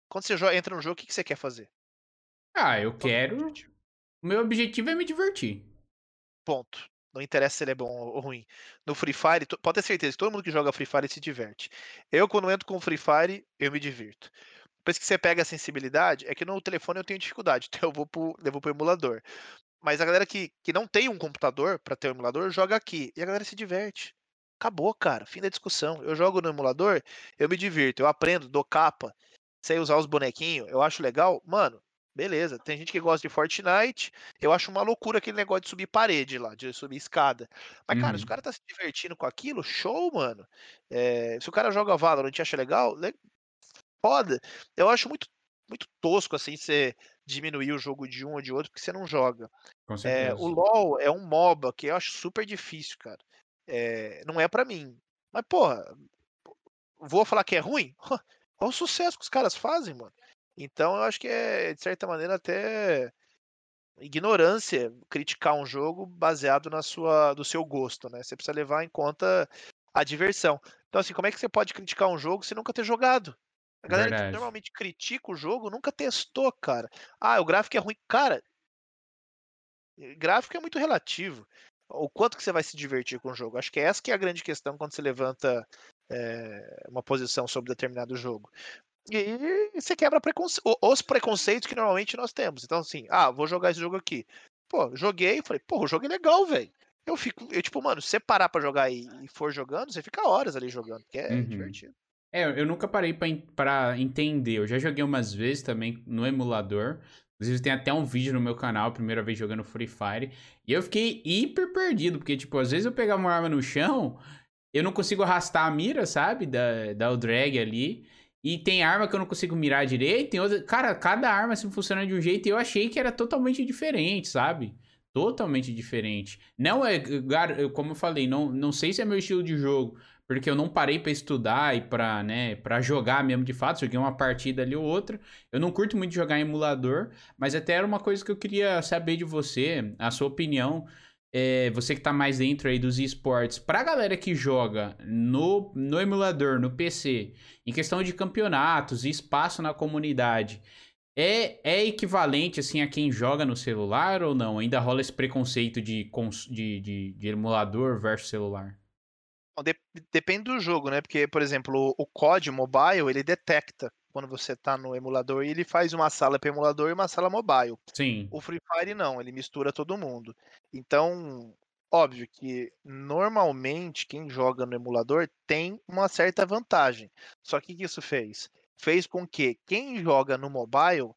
Quando você entra no jogo, o que, que você quer fazer? Ah, eu é quero. O meu objetivo é me divertir. Ponto. Não interessa se ele é bom ou ruim. No Free Fire, pode ter certeza que todo mundo que joga Free Fire se diverte. Eu, quando entro com Free Fire, eu me divirto. Depois que você pega a sensibilidade, é que no telefone eu tenho dificuldade, então eu vou pro, eu vou pro emulador. Mas a galera que, que não tem um computador para ter um emulador, joga aqui. E a galera se diverte. Acabou, cara. Fim da discussão. Eu jogo no emulador, eu me divirto, eu aprendo, dou capa, sei usar os bonequinhos, eu acho legal. Mano, beleza. Tem gente que gosta de Fortnite. Eu acho uma loucura aquele negócio de subir parede lá, de subir escada. Mas, cara, se o uhum. cara tá se divertindo com aquilo, show, mano. É, se o cara joga Valorant e acha legal, foda. Eu acho muito, muito tosco, assim, você diminuir o jogo de um ou de outro porque você não joga. É, o LoL é um MOBA que eu acho super difícil, cara. É, não é para mim. Mas, porra, vou falar que é ruim? Olha o sucesso que os caras fazem, mano. Então eu acho que é, de certa maneira, até ignorância criticar um jogo baseado na sua, do seu gosto, né? Você precisa levar em conta a diversão. Então, assim, como é que você pode criticar um jogo se nunca ter jogado? A galera Verdade. que normalmente critica o jogo nunca testou, cara. Ah, o gráfico é ruim. Cara, gráfico é muito relativo. O quanto que você vai se divertir com o jogo? Acho que essa que é a grande questão quando você levanta é, uma posição sobre determinado jogo. E você quebra preconce... os preconceitos que normalmente nós temos. Então, assim, ah, vou jogar esse jogo aqui. Pô, joguei, falei, pô, o jogo é legal, velho. Eu fico, eu, tipo, mano, se você parar pra jogar e, e, for jogando, você fica horas ali jogando, que é uhum. divertido. É, eu nunca parei para entender. Eu já joguei umas vezes também no emulador. Inclusive, tem até um vídeo no meu canal, primeira vez jogando Free Fire. E eu fiquei hiper perdido, porque, tipo, às vezes eu pegava uma arma no chão, eu não consigo arrastar a mira, sabe? Da, da o drag ali. E tem arma que eu não consigo mirar direito. Tem outra... Cara, cada arma assim, funciona de um jeito e eu achei que era totalmente diferente, sabe? Totalmente diferente. Não é, como eu falei, não, não sei se é meu estilo de jogo, porque eu não parei para estudar e para, né, para jogar mesmo de fato, joguei uma partida ali ou outra. Eu não curto muito jogar em emulador, mas até era uma coisa que eu queria saber de você, a sua opinião. É, você que tá mais dentro aí dos esportes, pra galera que joga no, no emulador, no PC, em questão de campeonatos espaço na comunidade, é, é equivalente assim a quem joga no celular ou não? Ainda rola esse preconceito de, de, de, de emulador versus celular? Depende do jogo, né? Porque, por exemplo, o COD Mobile, ele detecta quando você tá no emulador e ele faz uma sala para emulador e uma sala mobile. Sim. O Free Fire não, ele mistura todo mundo. Então, óbvio que normalmente quem joga no emulador tem uma certa vantagem. Só que o que isso fez? Fez com que quem joga no mobile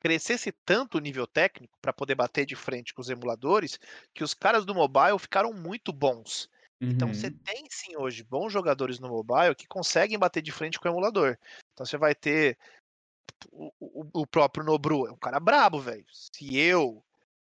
crescesse tanto o nível técnico para poder bater de frente com os emuladores que os caras do mobile ficaram muito bons. Então você uhum. tem sim hoje bons jogadores no mobile que conseguem bater de frente com o emulador. Então você vai ter o, o, o próprio Nobru, é um cara brabo, velho. Se eu,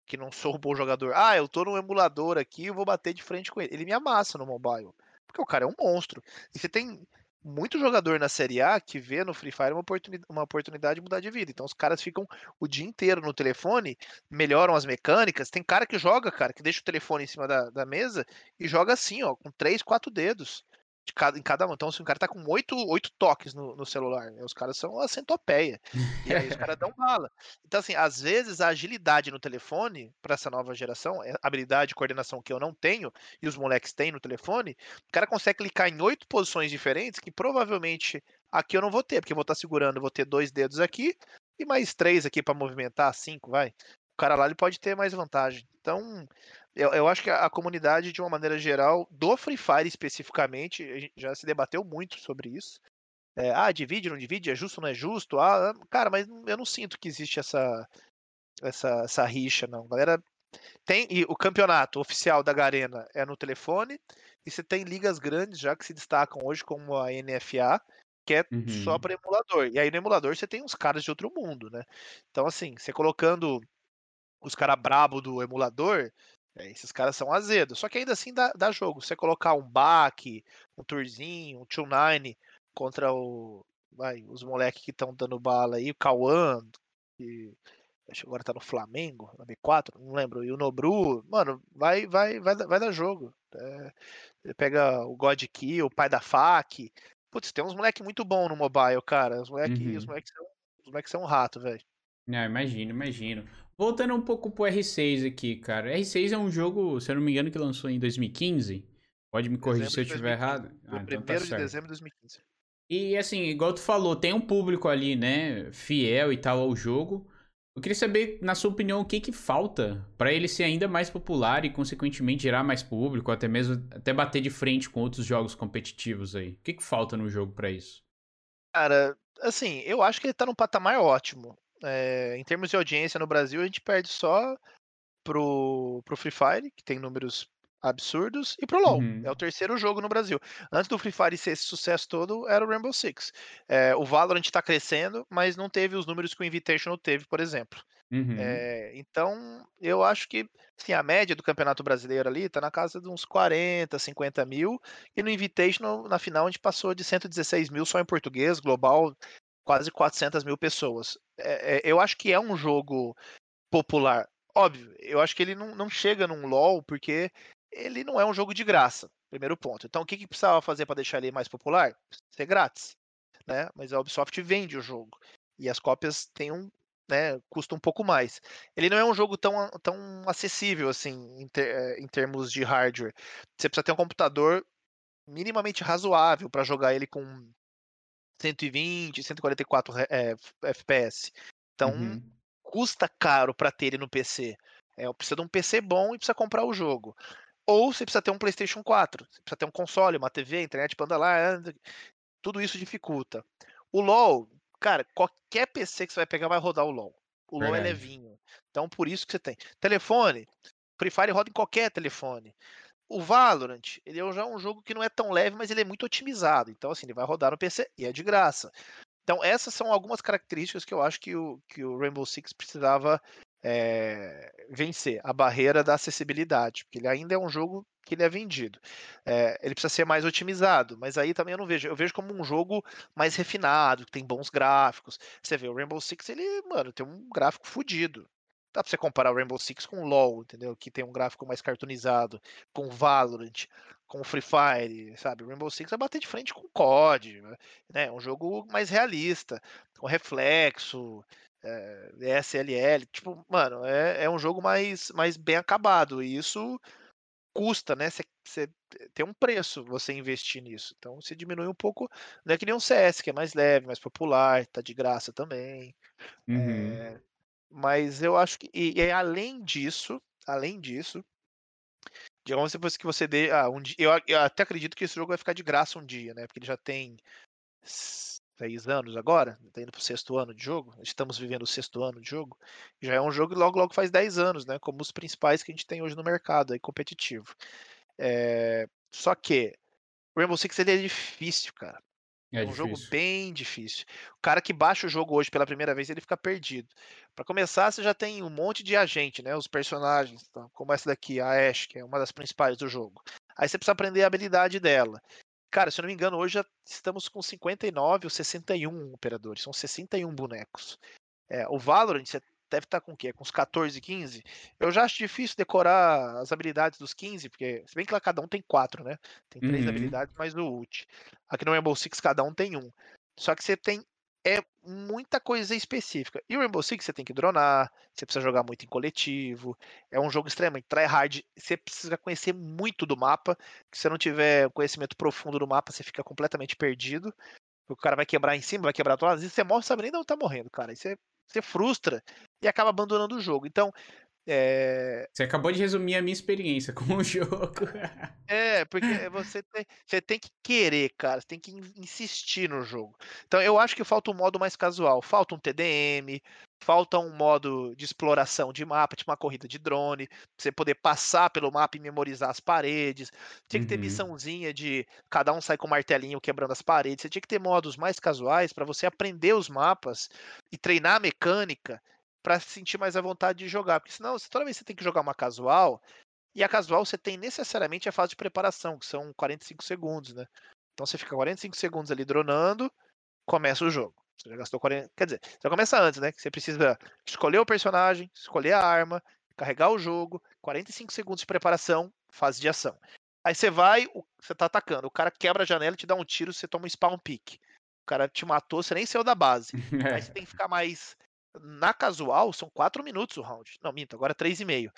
que não sou um bom jogador, ah, eu tô no emulador aqui, eu vou bater de frente com ele. Ele me amassa no mobile. Porque o cara é um monstro. E você tem muito jogador na Série A que vê no Free Fire uma oportunidade, uma oportunidade de mudar de vida. Então os caras ficam o dia inteiro no telefone, melhoram as mecânicas. Tem cara que joga, cara, que deixa o telefone em cima da, da mesa e joga assim, ó, com três, quatro dedos de cada, em cada mão. Então, se assim, um cara tá com oito, oito toques no, no celular, né? os caras são a centopeia. E aí os caras dão bala. Então, assim, às vezes a agilidade no telefone, para essa nova geração, é habilidade e coordenação que eu não tenho, e os moleques têm no telefone, o cara consegue clicar em oito posições diferentes que provavelmente aqui eu não vou ter, porque eu vou estar tá segurando, vou ter dois dedos aqui e mais três aqui para movimentar, cinco, vai. O cara lá ele pode ter mais vantagem. Então, eu, eu acho que a, a, comunidade, de uma maneira geral, do Free Fire especificamente, já se debateu muito sobre isso. É, ah, divide, não divide, é justo, não é justo? Ah, cara, mas eu não sinto que existe essa, essa, essa rixa, não. Galera tem e o campeonato oficial da Garena é no telefone e você tem ligas grandes já que se destacam hoje como a NFA, que é uhum. só para emulador. E aí no emulador você tem uns caras de outro mundo, né? Então assim, você colocando os caras brabo do emulador, é, esses caras são azedos. Só que ainda assim dá, dá jogo. Você colocar um back, um Turzinho, um Two Nine contra o, vai, os moleques que estão dando bala aí, o Kawan, que acho que agora tá no Flamengo, na B4, não lembro, e o Nobru, mano, vai, vai, vai, vai dar jogo. É, ele pega o God Key, o pai da FAC. Putz, tem uns moleques muito bons no mobile, cara. Os moleques uhum. os moleque são, os moleque são um rato, velho. Ah, imagino, imagino. Voltando um pouco pro R6 aqui, cara. R6 é um jogo, se eu não me engano, que lançou em 2015. Pode me corrigir se eu estiver errado. Ah, então tá de dezembro de 2015. E assim, igual tu falou, tem um público ali, né, fiel e tal ao jogo. Eu queria saber, na sua opinião, o que que falta para ele ser ainda mais popular e, consequentemente, gerar mais público, até mesmo até bater de frente com outros jogos competitivos aí. O que que falta no jogo para isso? Cara, assim, eu acho que ele tá num patamar ótimo. É, em termos de audiência no Brasil, a gente perde só pro, pro Free Fire, que tem números absurdos, e pro LoL. Uhum. É o terceiro jogo no Brasil. Antes do Free Fire ser esse sucesso todo, era o Rainbow Six. É, o Valorant está crescendo, mas não teve os números que o Invitational teve, por exemplo. Uhum. É, então, eu acho que assim, a média do Campeonato Brasileiro ali está na casa de uns 40, 50 mil, e no Invitational, na final, a gente passou de 116 mil só em português, global, quase 400 mil pessoas. É, eu acho que é um jogo popular. Óbvio, eu acho que ele não, não chega num LoL, porque ele não é um jogo de graça, primeiro ponto. Então, o que, que precisava fazer para deixar ele mais popular? Ser grátis, né? Mas a Ubisoft vende o jogo e as cópias têm um, né, custa um pouco mais. Ele não é um jogo tão, tão acessível assim em, ter, eh, em termos de hardware. Você precisa ter um computador minimamente razoável para jogar ele com 120, 144 é, FPS. Então, uhum. custa caro para ter ele no PC. É, precisa de um PC bom e precisa comprar o jogo. Ou você precisa ter um PlayStation 4, você precisa ter um console, uma TV, internet para andar lá, tudo isso dificulta. O LoL, cara, qualquer PC que você vai pegar vai rodar o LoL. O LoL é levinho. Então por isso que você tem. Telefone, Free Fire roda em qualquer telefone. O Valorant, ele é já um jogo que não é tão leve, mas ele é muito otimizado. Então, assim, ele vai rodar no PC e é de graça. Então, essas são algumas características que eu acho que o, que o Rainbow Six precisava é, vencer a barreira da acessibilidade, porque ele ainda é um jogo que ele é vendido. É, ele precisa ser mais otimizado, mas aí também eu não vejo. Eu vejo como um jogo mais refinado, que tem bons gráficos. Você vê o Rainbow Six, ele, mano, tem um gráfico fodido. Dá pra você comparar o Rainbow Six com o LoL, entendeu? Que tem um gráfico mais cartoonizado, com o Valorant, com o Free Fire, sabe? O Rainbow Six vai bater de frente com o COD, né? É um jogo mais realista, com reflexo, é, SLL, tipo, mano, é, é um jogo mais, mais bem acabado, e isso custa, né? Você tem um preço você investir nisso. Então você diminui um pouco. Não é que nem um CS, que é mais leve, mais popular, tá de graça também. Uhum. É, mas eu acho que. E, e, além disso, além disso, digamos depois que você dê. Ah, um eu, eu até acredito que esse jogo vai ficar de graça um dia, né? Porque ele já tem seis anos agora, está indo para o sexto ano de jogo, estamos vivendo o sexto ano de jogo, já é um jogo que logo logo faz 10 anos, né? Como os principais que a gente tem hoje no mercado aí, competitivo. É... Só que Rainbow Six ele é difícil, cara. É, é um difícil. jogo bem difícil. O cara que baixa o jogo hoje pela primeira vez, ele fica perdido. Para começar, você já tem um monte de agente, né? Os personagens, tá? como essa daqui, a Ash, que é uma das principais do jogo. Aí você precisa aprender a habilidade dela. Cara, se eu não me engano, hoje já estamos com 59 ou 61 operadores. São 61 bonecos. É, o Valorant, você deve estar com o quê? Com uns 14, 15? Eu já acho difícil decorar as habilidades dos 15, porque, se bem que lá cada um tem quatro, né? Tem três uhum. habilidades mais o ult. Aqui no Rainbow Six cada um tem um. Só que você tem é muita coisa específica. E o Rainbow Six você tem que dronar, você precisa jogar muito em coletivo. É um jogo extremamente tryhard. Você precisa conhecer muito do mapa. Se você não tiver conhecimento profundo do mapa, você fica completamente perdido. O cara vai quebrar em cima, vai quebrar do lado. Às vezes você morre, sabe nem de onde tá morrendo, cara. E você, você frustra e acaba abandonando o jogo. Então, é... Você acabou de resumir a minha experiência com o jogo. É, porque você tem, você tem que querer, cara. Você tem que insistir no jogo. Então eu acho que falta um modo mais casual. Falta um TDM, falta um modo de exploração de mapa, tipo uma corrida de drone, pra você poder passar pelo mapa e memorizar as paredes. Tinha que ter uhum. missãozinha de cada um sai com um martelinho quebrando as paredes. Você tinha que ter modos mais casuais para você aprender os mapas e treinar a mecânica para sentir mais a vontade de jogar. Porque senão, toda vez que você tem que jogar uma casual, e a casual você tem necessariamente a fase de preparação, que são 45 segundos, né? Então você fica 45 segundos ali dronando, começa o jogo. Você já gastou 40. Quer dizer, você começa antes, né? Você precisa escolher o personagem, escolher a arma, carregar o jogo, 45 segundos de preparação, fase de ação. Aí você vai, você tá atacando, o cara quebra a janela e te dá um tiro, você toma um spawn pick. O cara te matou, você nem saiu da base. Aí você tem que ficar mais. Na casual, são 4 minutos o round. Não, minto, agora 3,5.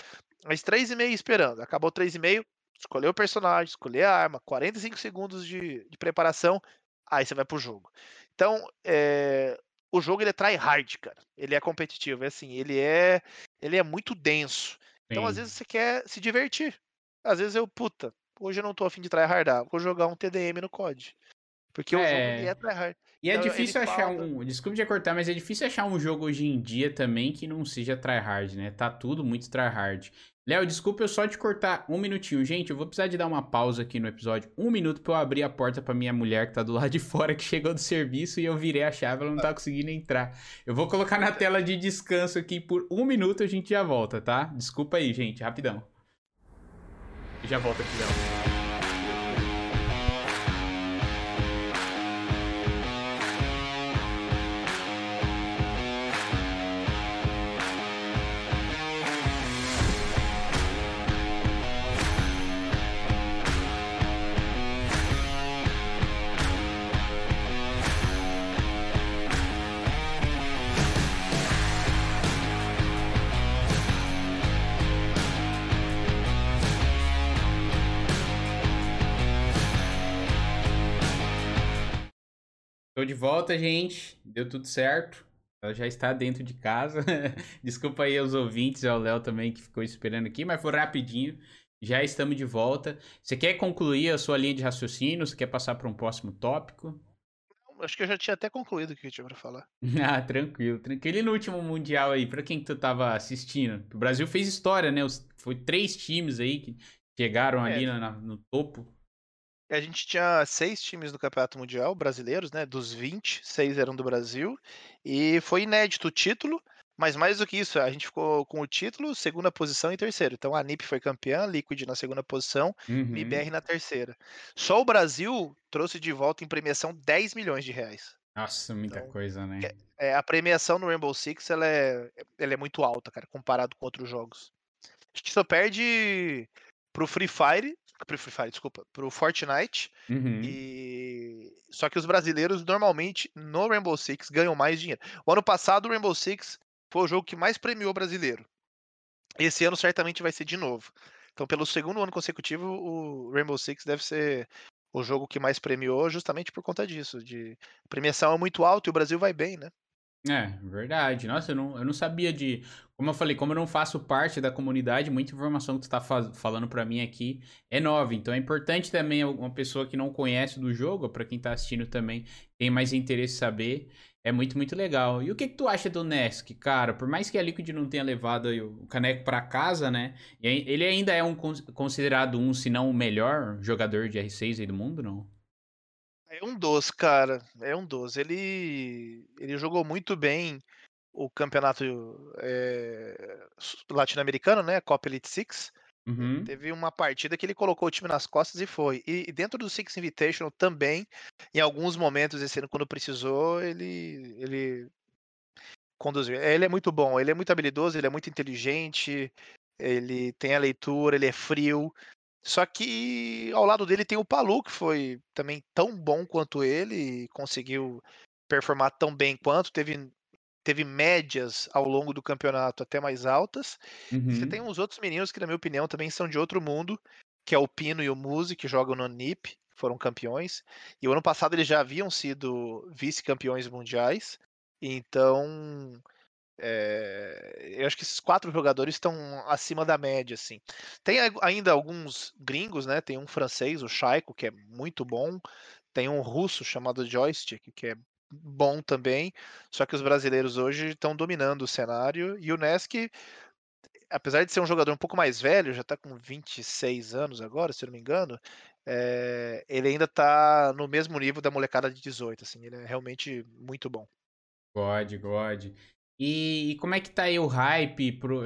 Mas 3,5 esperando. Acabou 3,5, escolher o personagem, escolher a arma, 45 segundos de, de preparação, aí você vai pro jogo. Então, é, o jogo ele é try hard, cara. Ele é competitivo, é assim, ele é ele é muito denso. Então, Sim. às vezes você quer se divertir. Às vezes eu, puta, hoje eu não tô afim de tryhardar, vou jogar um TDM no COD. Porque é. o jogo ele é, é tryhard. E é então, difícil achar um. Desculpe de cortar, mas é difícil achar um jogo hoje em dia também que não seja tryhard, né? Tá tudo muito tryhard. Léo, desculpa eu só te cortar um minutinho. Gente, eu vou precisar de dar uma pausa aqui no episódio. Um minuto pra eu abrir a porta pra minha mulher que tá do lado de fora, que chegou do serviço e eu virei a chave, ela não tá conseguindo entrar. Eu vou colocar na tela de descanso aqui por um minuto e a gente já volta, tá? Desculpa aí, gente, rapidão. Já volta aqui, Léo. Volta, gente. Deu tudo certo. Ela já está dentro de casa. Desculpa aí aos ouvintes e ao Léo também que ficou esperando aqui, mas foi rapidinho. Já estamos de volta. Você quer concluir a sua linha de raciocínio? Você quer passar para um próximo tópico? Acho que eu já tinha até concluído o que eu tinha para falar. ah, tranquilo, tranquilo. E no último Mundial aí, para quem que tu tava assistindo? O Brasil fez história, né? Foi três times aí que chegaram é. ali no, no topo. A gente tinha seis times no Campeonato Mundial brasileiros, né? Dos 20, seis eram do Brasil. E foi inédito o título, mas mais do que isso, a gente ficou com o título, segunda posição e terceiro. Então a NIP foi campeã, Liquid na segunda posição, uhum. MBR na terceira. Só o Brasil trouxe de volta em premiação 10 milhões de reais. Nossa, muita então, coisa, né? É, a premiação no Rainbow Six ela é, ela é muito alta, cara, comparado com outros jogos. Acho que só perde pro Free Fire, pro Free Fire, desculpa, pro Fortnite. Uhum. E só que os brasileiros normalmente no Rainbow Six ganham mais dinheiro. O ano passado o Rainbow Six foi o jogo que mais premiou brasileiro. Esse ano certamente vai ser de novo. Então, pelo segundo ano consecutivo, o Rainbow Six deve ser o jogo que mais premiou, justamente por conta disso. De premiação é muito alta e o Brasil vai bem, né? É, verdade. Nossa, eu não, eu não sabia de. Como eu falei, como eu não faço parte da comunidade, muita informação que tu tá falando para mim aqui é nova. Então é importante também uma pessoa que não conhece do jogo, para quem tá assistindo também, tem mais interesse em saber. É muito, muito legal. E o que, que tu acha do Nesk, cara? Por mais que a Liquid não tenha levado o caneco para casa, né? Ele ainda é um considerado um, se não o melhor jogador de R6 aí do mundo, não? É um dos, cara. É um dos. Ele, ele jogou muito bem o campeonato é, latino-americano, né? Copa Elite Six. Uhum. Teve uma partida que ele colocou o time nas costas e foi. E, dentro do Six Invitational também, em alguns momentos, esse ano, quando precisou, ele, ele conduziu. Ele é muito bom, ele é muito habilidoso, ele é muito inteligente, ele tem a leitura, ele é frio. Só que ao lado dele tem o Palu, que foi também tão bom quanto ele, e conseguiu performar tão bem quanto, teve, teve médias ao longo do campeonato até mais altas. Uhum. Você tem uns outros meninos que, na minha opinião, também são de outro mundo, que é o Pino e o Muzi, que jogam no NIP, foram campeões. E o ano passado eles já haviam sido vice-campeões mundiais. Então, é, eu acho que esses quatro jogadores estão acima da média, assim. Tem ainda alguns gringos, né? Tem um francês, o Chaiko, que é muito bom. Tem um russo chamado Joystick, que é bom também. Só que os brasileiros hoje estão dominando o cenário. E o Nesk, apesar de ser um jogador um pouco mais velho, já está com 26 anos agora, se não me engano, é, ele ainda está no mesmo nível da molecada de 18. Assim, ele é realmente muito bom. God, God. E, e, como é que tá aí o hype pro.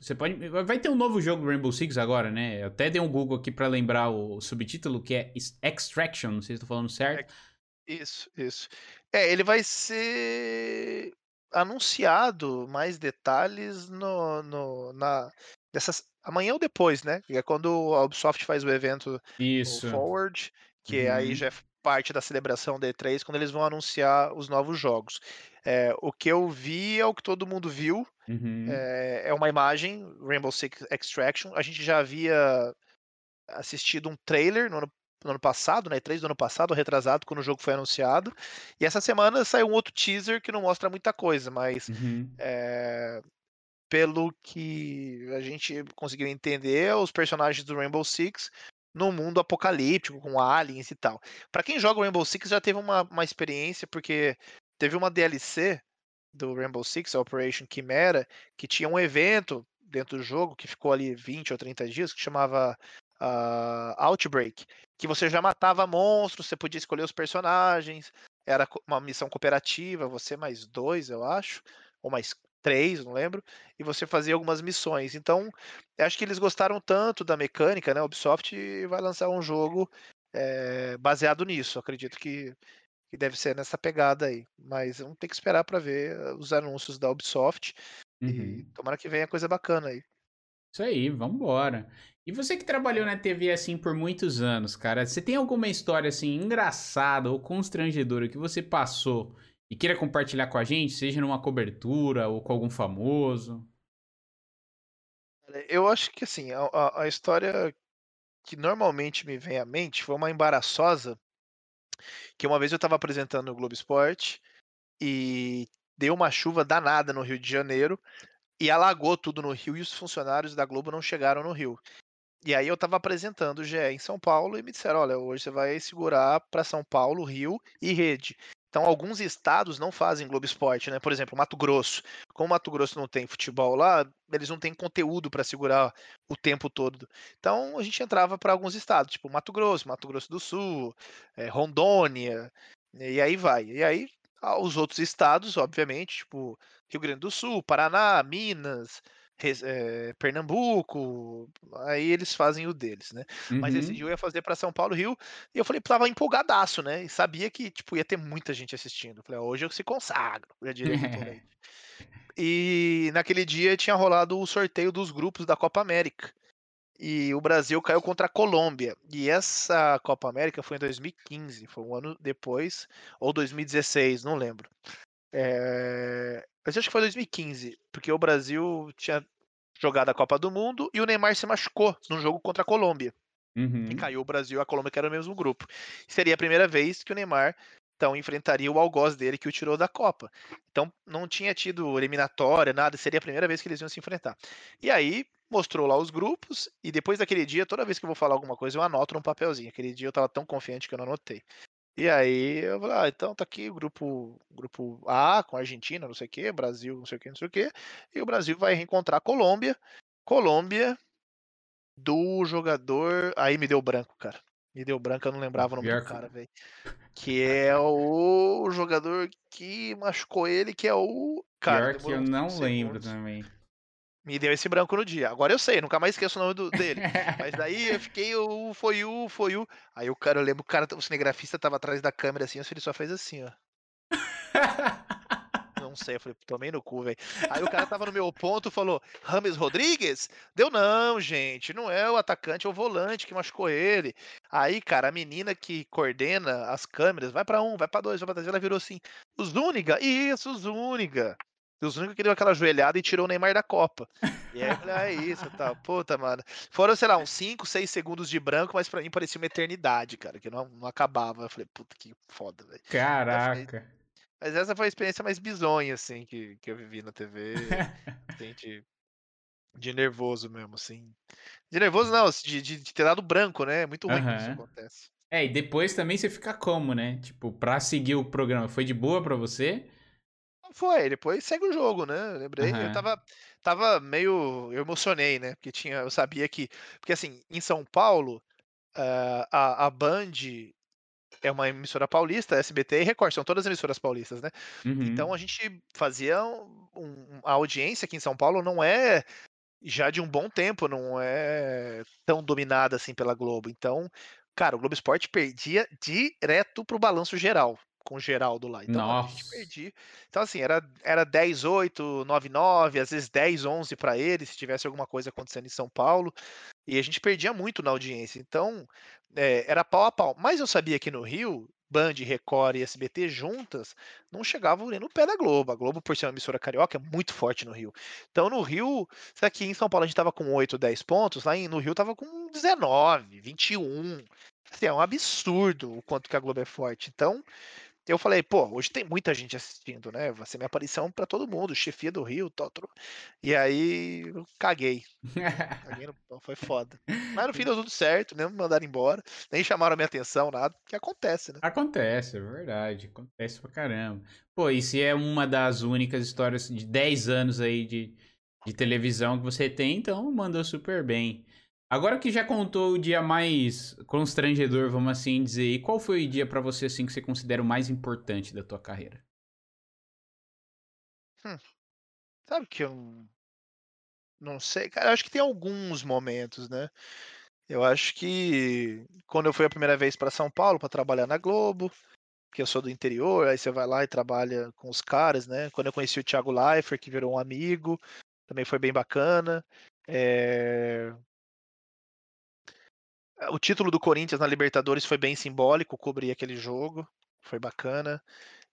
Você pode. Vai ter um novo jogo Rainbow Six agora, né? Eu até dei um Google aqui para lembrar o subtítulo, que é Extraction, não sei se estou falando certo. Isso, isso. É, ele vai ser anunciado mais detalhes no no na dessas amanhã ou depois, né, é quando a Ubisoft faz o evento, o Isso. Forward, que aí Uhum. já é parte da celebração da E3, quando eles vão anunciar os novos jogos. Eh, o que eu vi é o que todo mundo viu, Uhum. eh, é uma imagem, Rainbow Six Extraction, a gente já havia assistido um trailer no ano no ano passado, na E3 do ano passado retrasado, quando o jogo foi anunciado, e essa semana saiu um outro teaser que não mostra muita coisa, mas, Uhum. eh, pelo que a gente conseguiu entender, os personagens do Rainbow Six num mundo apocalíptico, com aliens e tal. Pra quem joga o Rainbow Six já teve uma uma experiência, porque teve uma DLC do Rainbow Six, Operation Chimera, que tinha um evento dentro do jogo, que ficou ali 20 ou 30 dias, que chamava, ah, Outbreak, que você já matava monstros, você podia escolher os personagens, era uma missão cooperativa, você mais 2, eu acho, ou mais 3, não lembro, e você fazia algumas missões. Então, acho que eles gostaram tanto da mecânica, né, Ubisoft vai lançar um jogo, eh, baseado nisso, acredito que que deve ser nessa pegada aí, mas vamos ter que esperar pra ver os anúncios da Ubisoft, e Uhum. tomara que venha coisa bacana aí. Isso aí, vamos embora. E você que trabalhou É. na TV, assim, por muitos anos, cara, você tem alguma história, assim, engraçada ou constrangedora que você passou e queira compartilhar com a gente, seja numa cobertura ou com algum famoso? Eu acho que, assim, a a história que normalmente me vem à mente foi uma embaraçosa que uma vez eu estava apresentando o Globo Esporte, e deu uma chuva danada no Rio de Janeiro, e alagou tudo no Rio e os funcionários da Globo não chegaram no Rio. E aí eu estava apresentando o GE em São Paulo e me disseram: "Olha, hoje você vai segurar pra São Paulo, Rio e rede". Então alguns estados não fazem Globo Esporte, né, por exemplo, Mato Grosso. Como Mato Grosso não tem futebol lá, eles não têm conteúdo pra segurar o tempo todo. Então a gente entrava pra alguns estados, tipo Mato Grosso, Mato Grosso do Sul, eh, Rondônia, e aí vai. E aí, ah, os outros estados, obviamente, tipo Rio Grande do Sul, Paraná, Minas, eh, Pernambuco, aí eles fazem o deles, né. Mas esse dia Uhum. eu ia fazer pra São Paulo, Rio, e eu falei estava empolgadaço, né, e sabia que, tipo, ia ter muita gente assistindo. Falei: "Ó, hoje eu se consagro", já diria o Milton Leite. E naquele dia tinha rolado o sorteio dos grupos da Copa América, e o Brasil caiu contra a Colômbia. E essa Copa América foi em 2015, foi 1 ano depois, ou 2016, não lembro. Eh, mas acho que foi 2015, porque o Brasil tinha jogado a Copa do Mundo e o Neymar se machucou num jogo contra a Colômbia. E Uhum. caiu o Brasil e a Colômbia que era o mesmo grupo. Seria a primeira vez que o Neymar, então enfrentaria o algoz dele que o tirou da Copa. Então não tinha tido eliminatória, nada, seria a primeira vez que eles iam se enfrentar. E aí, mostrou lá os grupos, e depois daquele dia, toda vez que eu vou falar alguma coisa eu anoto num papelzinho, aquele dia eu estava tão confiante que eu não anotei. E aí eu falei: "Ah, então tá aqui o grupo grupo A com Argentina, não sei o quê, Brasil, não sei o quê, não sei o quê, e o Brasil vai reencontrar a Colômbia, Colômbia do jogador" aí me deu branco, cara, me deu branco, eu não lembrava o nome do cara, velho. Que é o jogador que machucou ele, que é o cara, pior que eu uns 5 não lembro segundos. também. Me deu esse branco no dia. Agora eu sei, nunca mais esqueço o nome do dele. Mas daí eu fiquei: "O foi o foi o" aí o cara eu lembro o cara o cinegrafista estava atrás da câmera, assim, ele só fez assim, ó. Não sei, eu falei: "Tomei no cu, velho". Aí o cara estava no meu ponto, falou: "James Rodrigues?" Daí eu: "Não, gente, não é o atacante, é o volante que machucou ele". Aí, cara, a menina que coordena as câmeras: "Vai pra 1, vai pra 2, vai pra 3", ela virou assim: "O Zúñiga? Isso, o Zúñiga". O Zúñiga que deu aquela joelhada e tirou o Neymar da Copa. E aí "Ah, é isso tal". Puta, mano, foram, sei lá, uns 5, 6 segundos de branco, mas pra mim parecia uma eternidade, cara, que não não acabava. Eu falei: "Puta, que foda, velho". Caraca. mas essa foi a experiência mais bizonha, assim, que que eu vivi na TV, assim, de de nervoso mesmo, assim. De nervoso não, de de de ter dado branco, né, é muito ruim quando isso acontece. É, e depois também você fica como, né, tipo, pra seguir o programa, foi de boa pra você? Não, foi, depois segue o jogo, né, eu lembrei eu Aham. estava estava meio eu emocionei, né, porque tinha eu sabia que porque, assim, em São Paulo, hã, a a Band é uma emissora paulista, SBT e Record, são todas emissoras paulistas, né. Então Uhum. a gente fazia um um a audiência aqui em São Paulo não é já de um bom tempo, não é tão dominada assim pela Globo, então cara, o Globo Esporte perdia direto pro balanço geral com o Geraldo lá. Então Nossa. a gente perdi. Então, assim, era, era 10, 8, 9, 9, às vezes 10, 11 para ele, se tivesse alguma coisa acontecendo em São Paulo. E a gente perdia muito na audiência. Então, é, era pau a pau. Mas eu sabia que no Rio, Band, Record e SBT juntas não chegavam nem no pé da Globo. A Globo, por ser uma emissora carioca, é muito forte no Rio. Então, no Rio, se aqui em São Paulo a gente tava com 8, 10 pontos, lá no Rio tava com 19, 21. Assim, é um absurdo o quanto que a Globo é forte. Então, eu falei, pô, hoje tem muita gente assistindo, né? Vai ser minha aparição para todo mundo, chefia do Rio, Totoro. E aí, caguei. caguei no... Foi foda. Mas no fim deu tudo certo, nem me mandaram embora, nem chamaram minha atenção, nada. Que acontece, né? Acontece, é verdade. Acontece pra caramba. Pô, e se é uma das únicas histórias de 10 anos aí de, de televisão que você tem, então mandou super bem. Agora que já contou o dia mais constrangedor, vamos assim dizer, e qual foi o dia para você assim que você considera o mais importante da tua carreira? Hum, sabe que eu não sei, cara, eu acho que tem alguns momentos, né? Eu acho que quando eu fui a primeira vez para São Paulo para trabalhar na Globo, que eu sou do interior, aí você vai lá e trabalha com os caras, né? Quando eu conheci o Thiago Leifert, que virou um amigo, também foi bem bacana. É... O título do Corinthians na Libertadores foi bem simbólico, cobrir aquele jogo, foi bacana.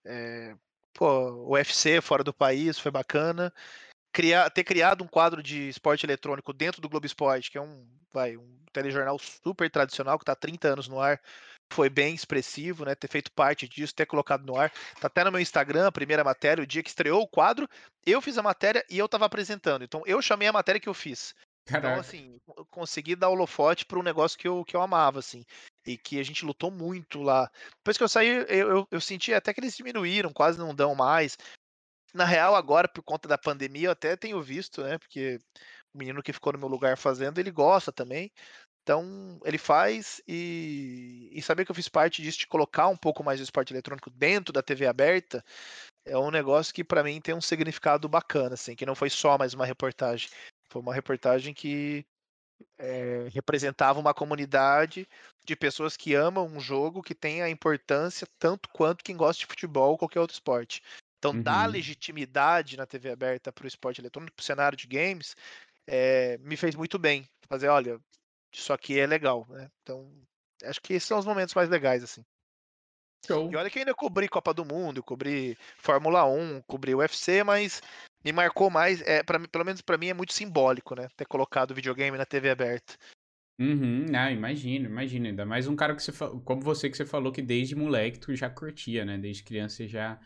É, pô, o UFC fora do país foi bacana. Criar, ter criado um quadro de esporte eletrônico dentro do Globo Esporte, que é um, vai, um telejornal super tradicional, que está há 30 anos no ar, foi bem expressivo, né? Ter feito parte disso, ter colocado no ar. Tá até no meu Instagram, a primeira matéria, o dia que estreou o quadro, eu fiz a matéria e eu estava apresentando. Então eu chamei a matéria que eu fiz. Então, Caraca. Então, assim, eu consegui dar holofote para um negócio que eu, que eu amava, assim. E que a gente lutou muito lá. Depois que eu saí, eu, eu, eu senti até que eles diminuíram, quase não dão mais. Na real, agora, por conta da pandemia, eu até tenho visto, né? Porque o menino que ficou no meu lugar fazendo, ele gosta também. Então, ele faz e, e saber que eu fiz parte disso, de colocar um pouco mais de esporte eletrônico dentro da TV aberta, é um negócio que para mim tem um significado bacana, assim, que não foi só mais uma reportagem. Foi uma reportagem que é, representava uma comunidade de pessoas que amam um jogo que tem a importância tanto quanto quem gosta de futebol ou qualquer outro esporte. Então, uhum. dar legitimidade na TV aberta para o esporte eletrônico, para o cenário de games, é, me fez muito bem. Fazer, olha, isso aqui é legal, né? Então, acho que esses são os momentos mais legais, assim. Show. E olha que eu ainda cobri Copa do Mundo, cobri Fórmula 1, cobri UFC, mas me marcou mais, é, pra, pelo menos para mim é muito simbólico, né? Ter colocado o videogame na TV aberta. Uhum, ah, imagino, imagino. Ainda mais um cara que você como você que você falou que desde moleque tu já curtia, né? Desde criança você já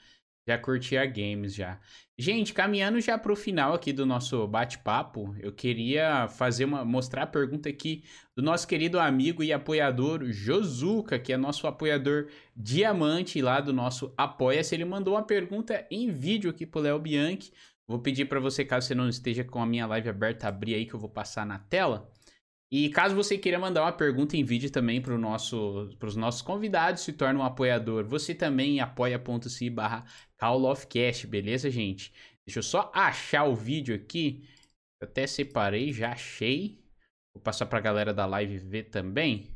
já curtia games já. Gente, caminhando já para o final aqui do nosso bate-papo, eu queria fazer uma mostrar a pergunta aqui do nosso querido amigo e apoiador Josuka, que é nosso apoiador diamante lá do nosso Apoia-se. Ele mandou uma pergunta em vídeo aqui pro Léo Bianchi. Vou pedir para você, caso você não esteja com a minha live aberta, abrir aí que eu vou passar na tela. E caso você queira mandar uma pergunta em vídeo também para nosso, os nossos convidados, se torna um apoiador. Você também apoia.se barra callofcast, beleza, gente? Deixa eu só achar o vídeo aqui. Eu até separei, já achei. Vou passar para a galera da live ver também.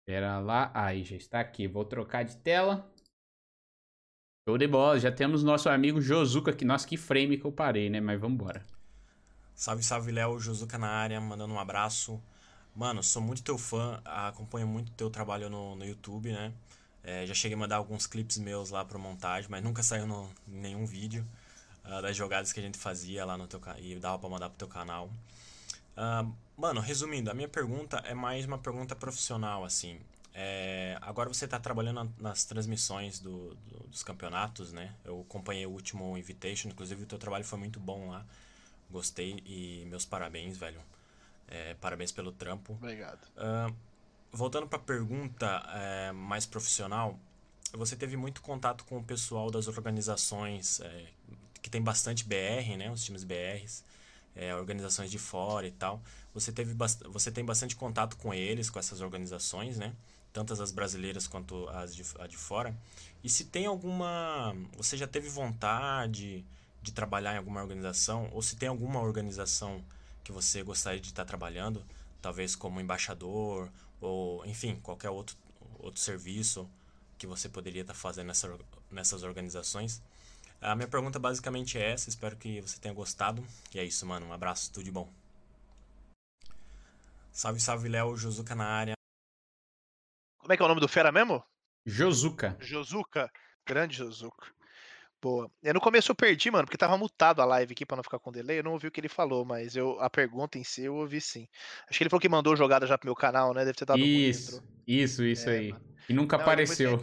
Espera lá. Aí, já está aqui. Vou trocar de tela. Show de bola. Já temos nosso amigo Josuka aqui. Nossa, que frame que eu parei, né? Mas vamos embora. Salve, salve, Léo, Josuka na área, mandando um abraço. Mano, sou muito teu fã, acompanho muito teu trabalho no, no YouTube, né? É, já cheguei a mandar alguns clipes meus lá pra montagem, mas nunca saiu no, nenhum vídeo uh, das jogadas que a gente fazia lá no teu e dava pra mandar pro teu canal. Uh, mano, resumindo, a minha pergunta é mais uma pergunta profissional, assim. É, agora você está trabalhando nas transmissões do, do, dos campeonatos, né? Eu acompanhei o último Invitation, inclusive o teu trabalho foi muito bom lá. Gostei e meus parabéns, velho. É, parabéns pelo trampo. Obrigado. Uh, voltando para a pergunta é, mais profissional, você teve muito contato com o pessoal das organizações é, que tem bastante BR, né? Os times BRs, é, organizações de fora e tal. Você, teve você tem bastante contato com eles, com essas organizações, né? Tantas as brasileiras quanto as de, a de fora. E se tem alguma. Você já teve vontade de trabalhar em alguma organização, ou se tem alguma organização que você gostaria de estar trabalhando, talvez como embaixador, ou enfim, qualquer outro, outro serviço que você poderia estar fazendo nessa, nessas organizações. A minha pergunta basicamente é essa, espero que você tenha gostado. E é isso, mano. Um abraço, tudo de bom. Salve, salve, Léo, Josuka na área. Como é que é o nome do fera mesmo? Josuka. Josuka. Grande Josuka. Boa. Eu no começo eu perdi, mano, porque tava mutado a live aqui pra não ficar com delay. Eu não ouvi o que ele falou, mas eu, a pergunta em si eu ouvi sim. Acho que ele falou que mandou jogada já pro meu canal, né? Deve ter dado Isso, isso, isso é, aí. Mano. E nunca não, apareceu.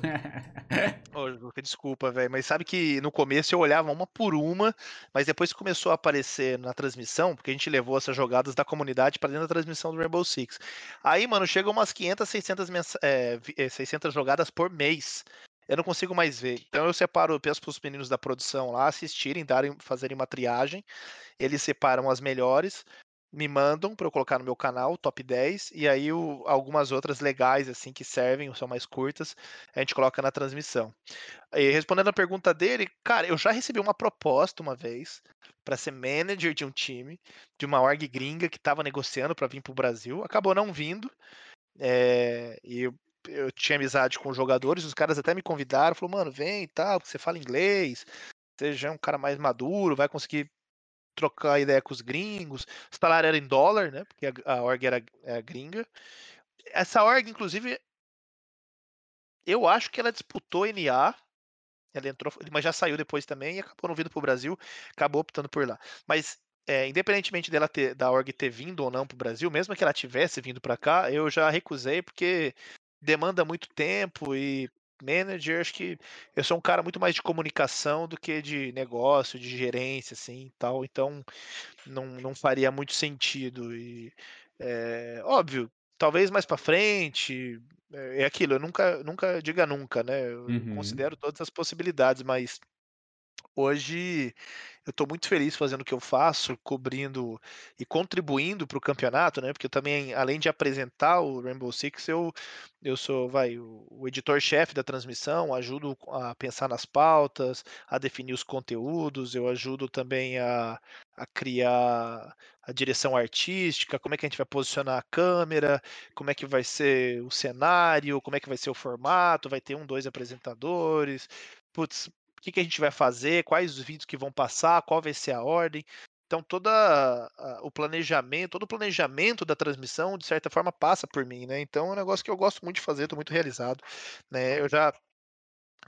oh, desculpa, velho. Mas sabe que no começo eu olhava uma por uma, mas depois que começou a aparecer na transmissão, porque a gente levou essas jogadas da comunidade para dentro da transmissão do Rainbow Six. Aí, mano, chegam umas 500, 600, mens... é, 600 jogadas por mês eu não consigo mais ver. Então eu separo, peço para os meninos da produção lá assistirem, darem, fazerem uma triagem. Eles separam as melhores, me mandam para eu colocar no meu canal, top 10, e aí o, algumas outras legais, assim, que servem, são mais curtas, a gente coloca na transmissão. E respondendo a pergunta dele, cara, eu já recebi uma proposta uma vez para ser manager de um time, de uma org gringa que estava negociando para vir para o Brasil, acabou não vindo. É, e eu tinha amizade com os jogadores, os caras até me convidaram, falou, mano, vem e tal, você fala inglês, já é um cara mais maduro, vai conseguir trocar ideia com os gringos. O era em dólar, né? Porque a, a org era a gringa. Essa org, inclusive, eu acho que ela disputou NA. Ela entrou, mas já saiu depois também e acabou não vindo para o Brasil, acabou optando por lá. Mas é, independentemente dela ter, da org ter vindo ou não para o Brasil, mesmo que ela tivesse vindo para cá, eu já recusei porque demanda muito tempo e manager, acho que eu sou um cara muito mais de comunicação do que de negócio, de gerência, assim, tal. Então, não, não faria muito sentido. E, é, óbvio, talvez mais para frente, é, é aquilo, eu nunca, nunca diga nunca, né? Eu uhum. considero todas as possibilidades, mas hoje eu estou muito feliz fazendo o que eu faço, cobrindo e contribuindo para o campeonato, né? Porque eu também, além de apresentar o Rainbow Six, eu, eu sou vai, o, editor-chefe da transmissão, ajudo a pensar nas pautas, a definir os conteúdos, eu ajudo também a, a criar a direção artística, como é que a gente vai posicionar a câmera, como é que vai ser o cenário, como é que vai ser o formato, vai ter um, dois apresentadores. Putz, que, que a gente vai fazer, quais os vídeos que vão passar, qual vai ser a ordem. Então todo o planejamento, todo o planejamento da transmissão, de certa forma, passa por mim, né? Então é um negócio que eu gosto muito de fazer, estou muito realizado. Né? Eu já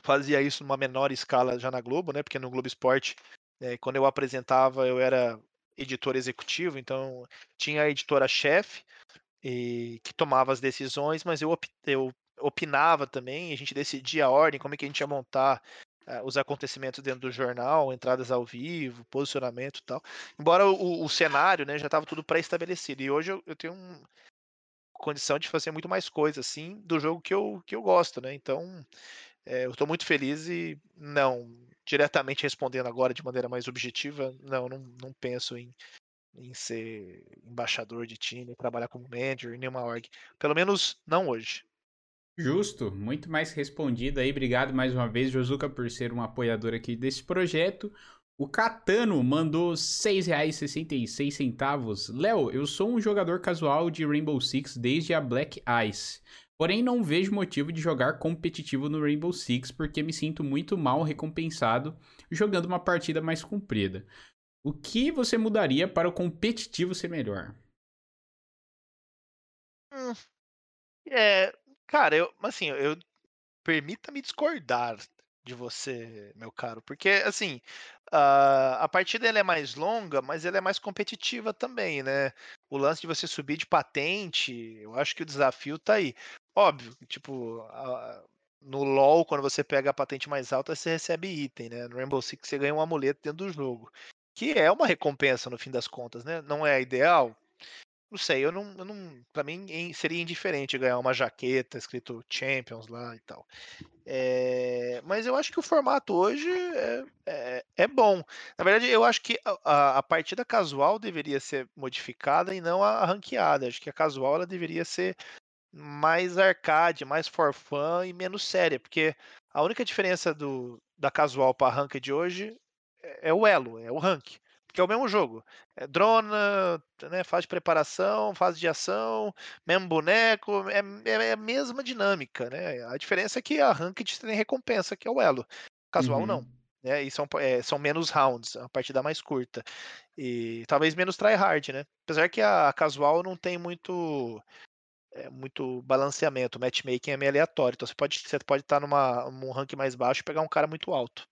fazia isso numa menor escala já na Globo, né? Porque no Globo Esporte, é, quando eu apresentava, eu era editor executivo, então tinha a editora-chefe que tomava as decisões, mas eu, eu opinava também, a gente decidia a ordem, como é que a gente ia montar uh, os acontecimentos dentro do jornal, entradas ao vivo, posicionamento e tal. Embora o, o cenário né, já estava tudo pré-estabelecido. E hoje eu, eu tenho condição de fazer muito mais coisas assim do jogo que eu, que eu gosto, né? Então é, eu estou muito feliz e não, diretamente respondendo agora de maneira mais objetiva, não, não, não penso em, em ser embaixador de time, trabalhar como manager nenhuma org. Pelo menos não hoje. Justo, muito mais respondido aí. Obrigado mais uma vez, Josuka, por ser um apoiador aqui desse projeto. O Catano mandou R$ 6,66. Léo, eu sou um jogador casual de Rainbow Six desde a Black Ice. Porém, não vejo motivo de jogar competitivo no Rainbow Six porque me sinto muito mal recompensado jogando uma partida mais comprida. O que você mudaria para o competitivo ser melhor? Hum, é, Cara, eu, assim, eu permita-me discordar de você, meu caro, porque assim, a, a partida ela é mais longa, mas ela é mais competitiva também, né? O lance de você subir de patente, eu acho que o desafio tá aí. Óbvio, tipo, no LoL, quando você pega a patente mais alta, você recebe item, né? No Rainbow Six você ganha um amuleto dentro do jogo, que é uma recompensa no fim das contas, né? Não é ideal, não sei, eu não, eu não. Mim seria indiferente ganhar uma jaqueta escrito Champions lá e tal. É, mas eu acho que o formato hoje é, é, é, bom. Na verdade, eu acho que a, a, partida casual deveria ser modificada e não a, ranqueada. Acho que a casual ela deveria ser mais arcade, mais for fun e menos séria, porque a única diferença do, da casual para a rank de hoje é, é o elo, é o rank. Porque é o mesmo jogo. É drona, né, fase de preparação, fase de ação, mesmo boneco, é, é, é a mesma dinâmica, né? A diferença é que a Ranked tem recompensa, que é o elo. Casual Uhum. não. Né? E são, é, são menos rounds, a partida mais curta. E talvez menos tryhard, né? Apesar que a casual não tem muito é, muito balanceamento, o matchmaking é meio aleatório. Então você pode você pode estar numa num rank mais baixo e pegar um cara muito alto.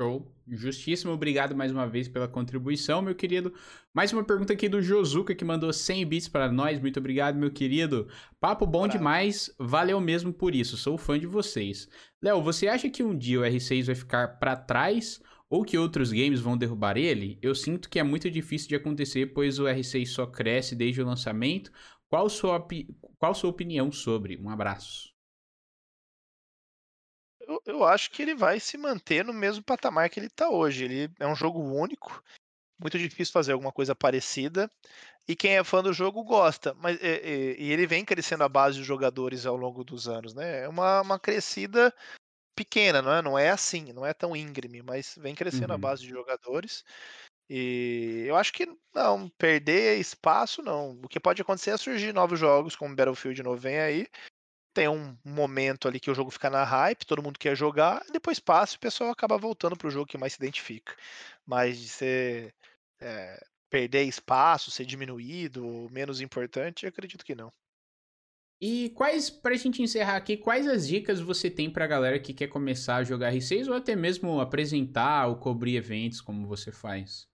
Show. Justíssimo, obrigado mais uma vez pela contribuição, meu querido. Mais uma pergunta aqui do Josuka, que mandou 100 bits para nós. Muito obrigado, meu querido. Papo bom Bravo. demais, valeu mesmo por isso, sou fã de vocês. Léo, você acha que um dia o R6 vai ficar para trás ou que outros games vão derrubar ele? Eu sinto que é muito difícil de acontecer, pois o R6 só cresce desde o lançamento. Qual sua, qual sua opinião sobre? Um abraço. Eu, eu acho que ele vai se manter no mesmo patamar que ele está hoje. Ele é um jogo único, muito difícil fazer alguma coisa parecida. E quem é fã do jogo gosta, mas e, e- e ele vem crescendo a base de jogadores ao longo dos anos, né? É uma, uma crescida pequena, não é? Não é assim, não é tão íngreme, mas vem crescendo a Uhum. base de jogadores. E eu acho que não, perder espaço não. O que pode acontecer é surgir novos jogos, como Battlefield novo vem aí. Tem um momento ali que o jogo fica na hype, todo mundo quer jogar, depois passa e o pessoal acaba voltando pro jogo que mais se identifica. Mas de ser é, perder espaço, ser diminuído, menos importante, eu acredito que não. E quais, pra gente encerrar aqui, quais as dicas você tem pra galera que quer começar a jogar R6 ou até mesmo apresentar ou cobrir eventos como você faz?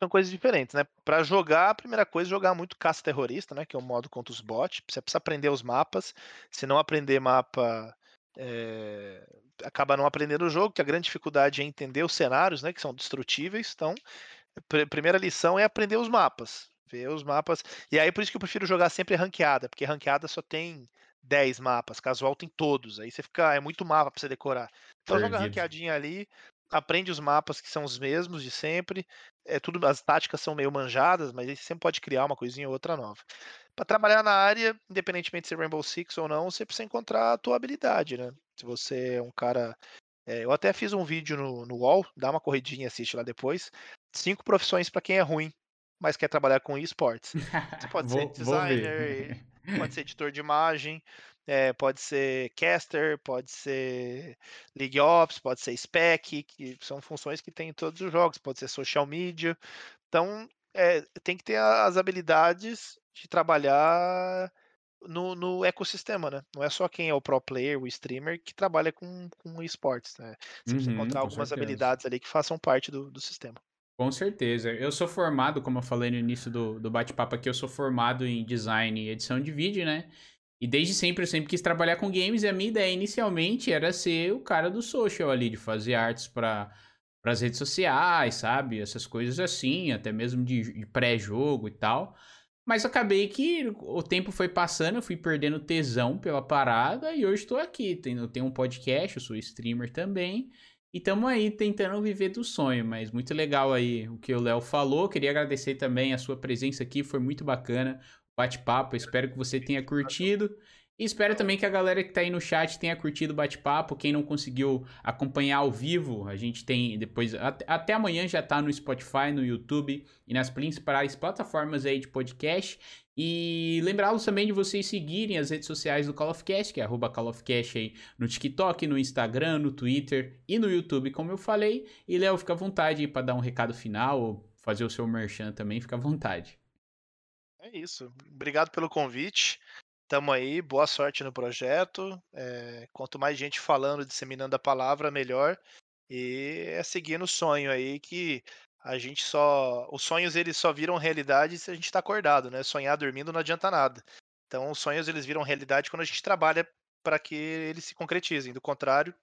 São coisas diferentes, né? Pra jogar, a primeira coisa é jogar muito caça terrorista, né? Que é o modo contra os bots. Você precisa aprender os mapas. Se não aprender mapa, é, acaba não aprendendo o jogo, que a grande dificuldade é entender os cenários, né? Que são destrutíveis. Então, pr- primeira lição é aprender os mapas. Ver os mapas. E aí, por isso que eu prefiro jogar sempre ranqueada, porque ranqueada só tem 10 mapas, casual tem todos. Aí você fica. É muito mapa pra você decorar. Então joga Perdido. ranqueadinha ali, aprende os mapas que são os mesmos de sempre. É tudo, as táticas são meio manjadas, mas aí você sempre pode criar uma coisinha ou outra nova. Para trabalhar na área, independentemente de ser Rainbow Six ou não, você precisa encontrar a tua habilidade, né? Se você é um cara. é, eu até fiz um vídeo no, no UOL, dá uma corridinha, assiste lá depois. Cinco profissões para quem é ruim, mas quer trabalhar com esportes. Você pode ser vou, designer, pode ser editor de imagem, é, pode ser caster, pode ser League Ops, pode ser spec, que são funções que tem em todos os jogos, pode ser social media. Então, é, tem que ter as habilidades de trabalhar no, no ecossistema, né? Não é só quem é o pro player, o streamer, que trabalha com, com esportes, né? Você precisa Uhum, encontrar com algumas certeza. habilidades ali que façam parte do, do sistema. Com certeza. Eu sou formado, como eu falei no início do, do bate-papo aqui, eu sou formado em design e edição de vídeo, né? E desde sempre eu sempre quis trabalhar com games e a minha ideia inicialmente era ser o cara do social ali, de fazer artes para as redes sociais, sabe? Essas coisas assim, até mesmo de, de pré-jogo e tal. Mas acabei que o tempo foi passando, eu fui perdendo tesão pela parada e hoje estou aqui. Tenho, tenho um podcast, eu sou streamer também. E estamos aí tentando viver do sonho, mas muito legal aí o que o Léo falou. Queria agradecer também a sua presença aqui, foi muito bacana bate-papo. Espero que você tenha curtido. E espero também que a galera que tá aí no chat tenha curtido o bate-papo. Quem não conseguiu acompanhar ao vivo, a gente tem depois. Até, amanhã já tá no Spotify, no YouTube e nas principais plataformas aí de podcast. E lembrá-los também de vocês seguirem as redes sociais do Call of Cast, que é arroba Call of Cast aí no TikTok, no Instagram, no Twitter e no YouTube, como eu falei. E Léo, fica à vontade aí para dar um recado final ou fazer o seu merchan também, fica à vontade. É isso. Obrigado pelo convite. Tamo aí, boa sorte no projeto. É, quanto mais gente falando, disseminando a palavra, melhor. E é seguir no sonho aí que a gente só. Os sonhos eles só viram realidade se a gente tá acordado, né? Sonhar dormindo não adianta nada. Então, os sonhos eles viram realidade quando a gente trabalha para que eles se concretizem. Do contrário,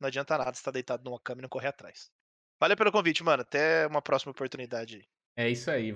não adianta nada estar deitado numa cama e não correr atrás. Valeu pelo convite, mano. Até uma próxima oportunidade. É isso aí.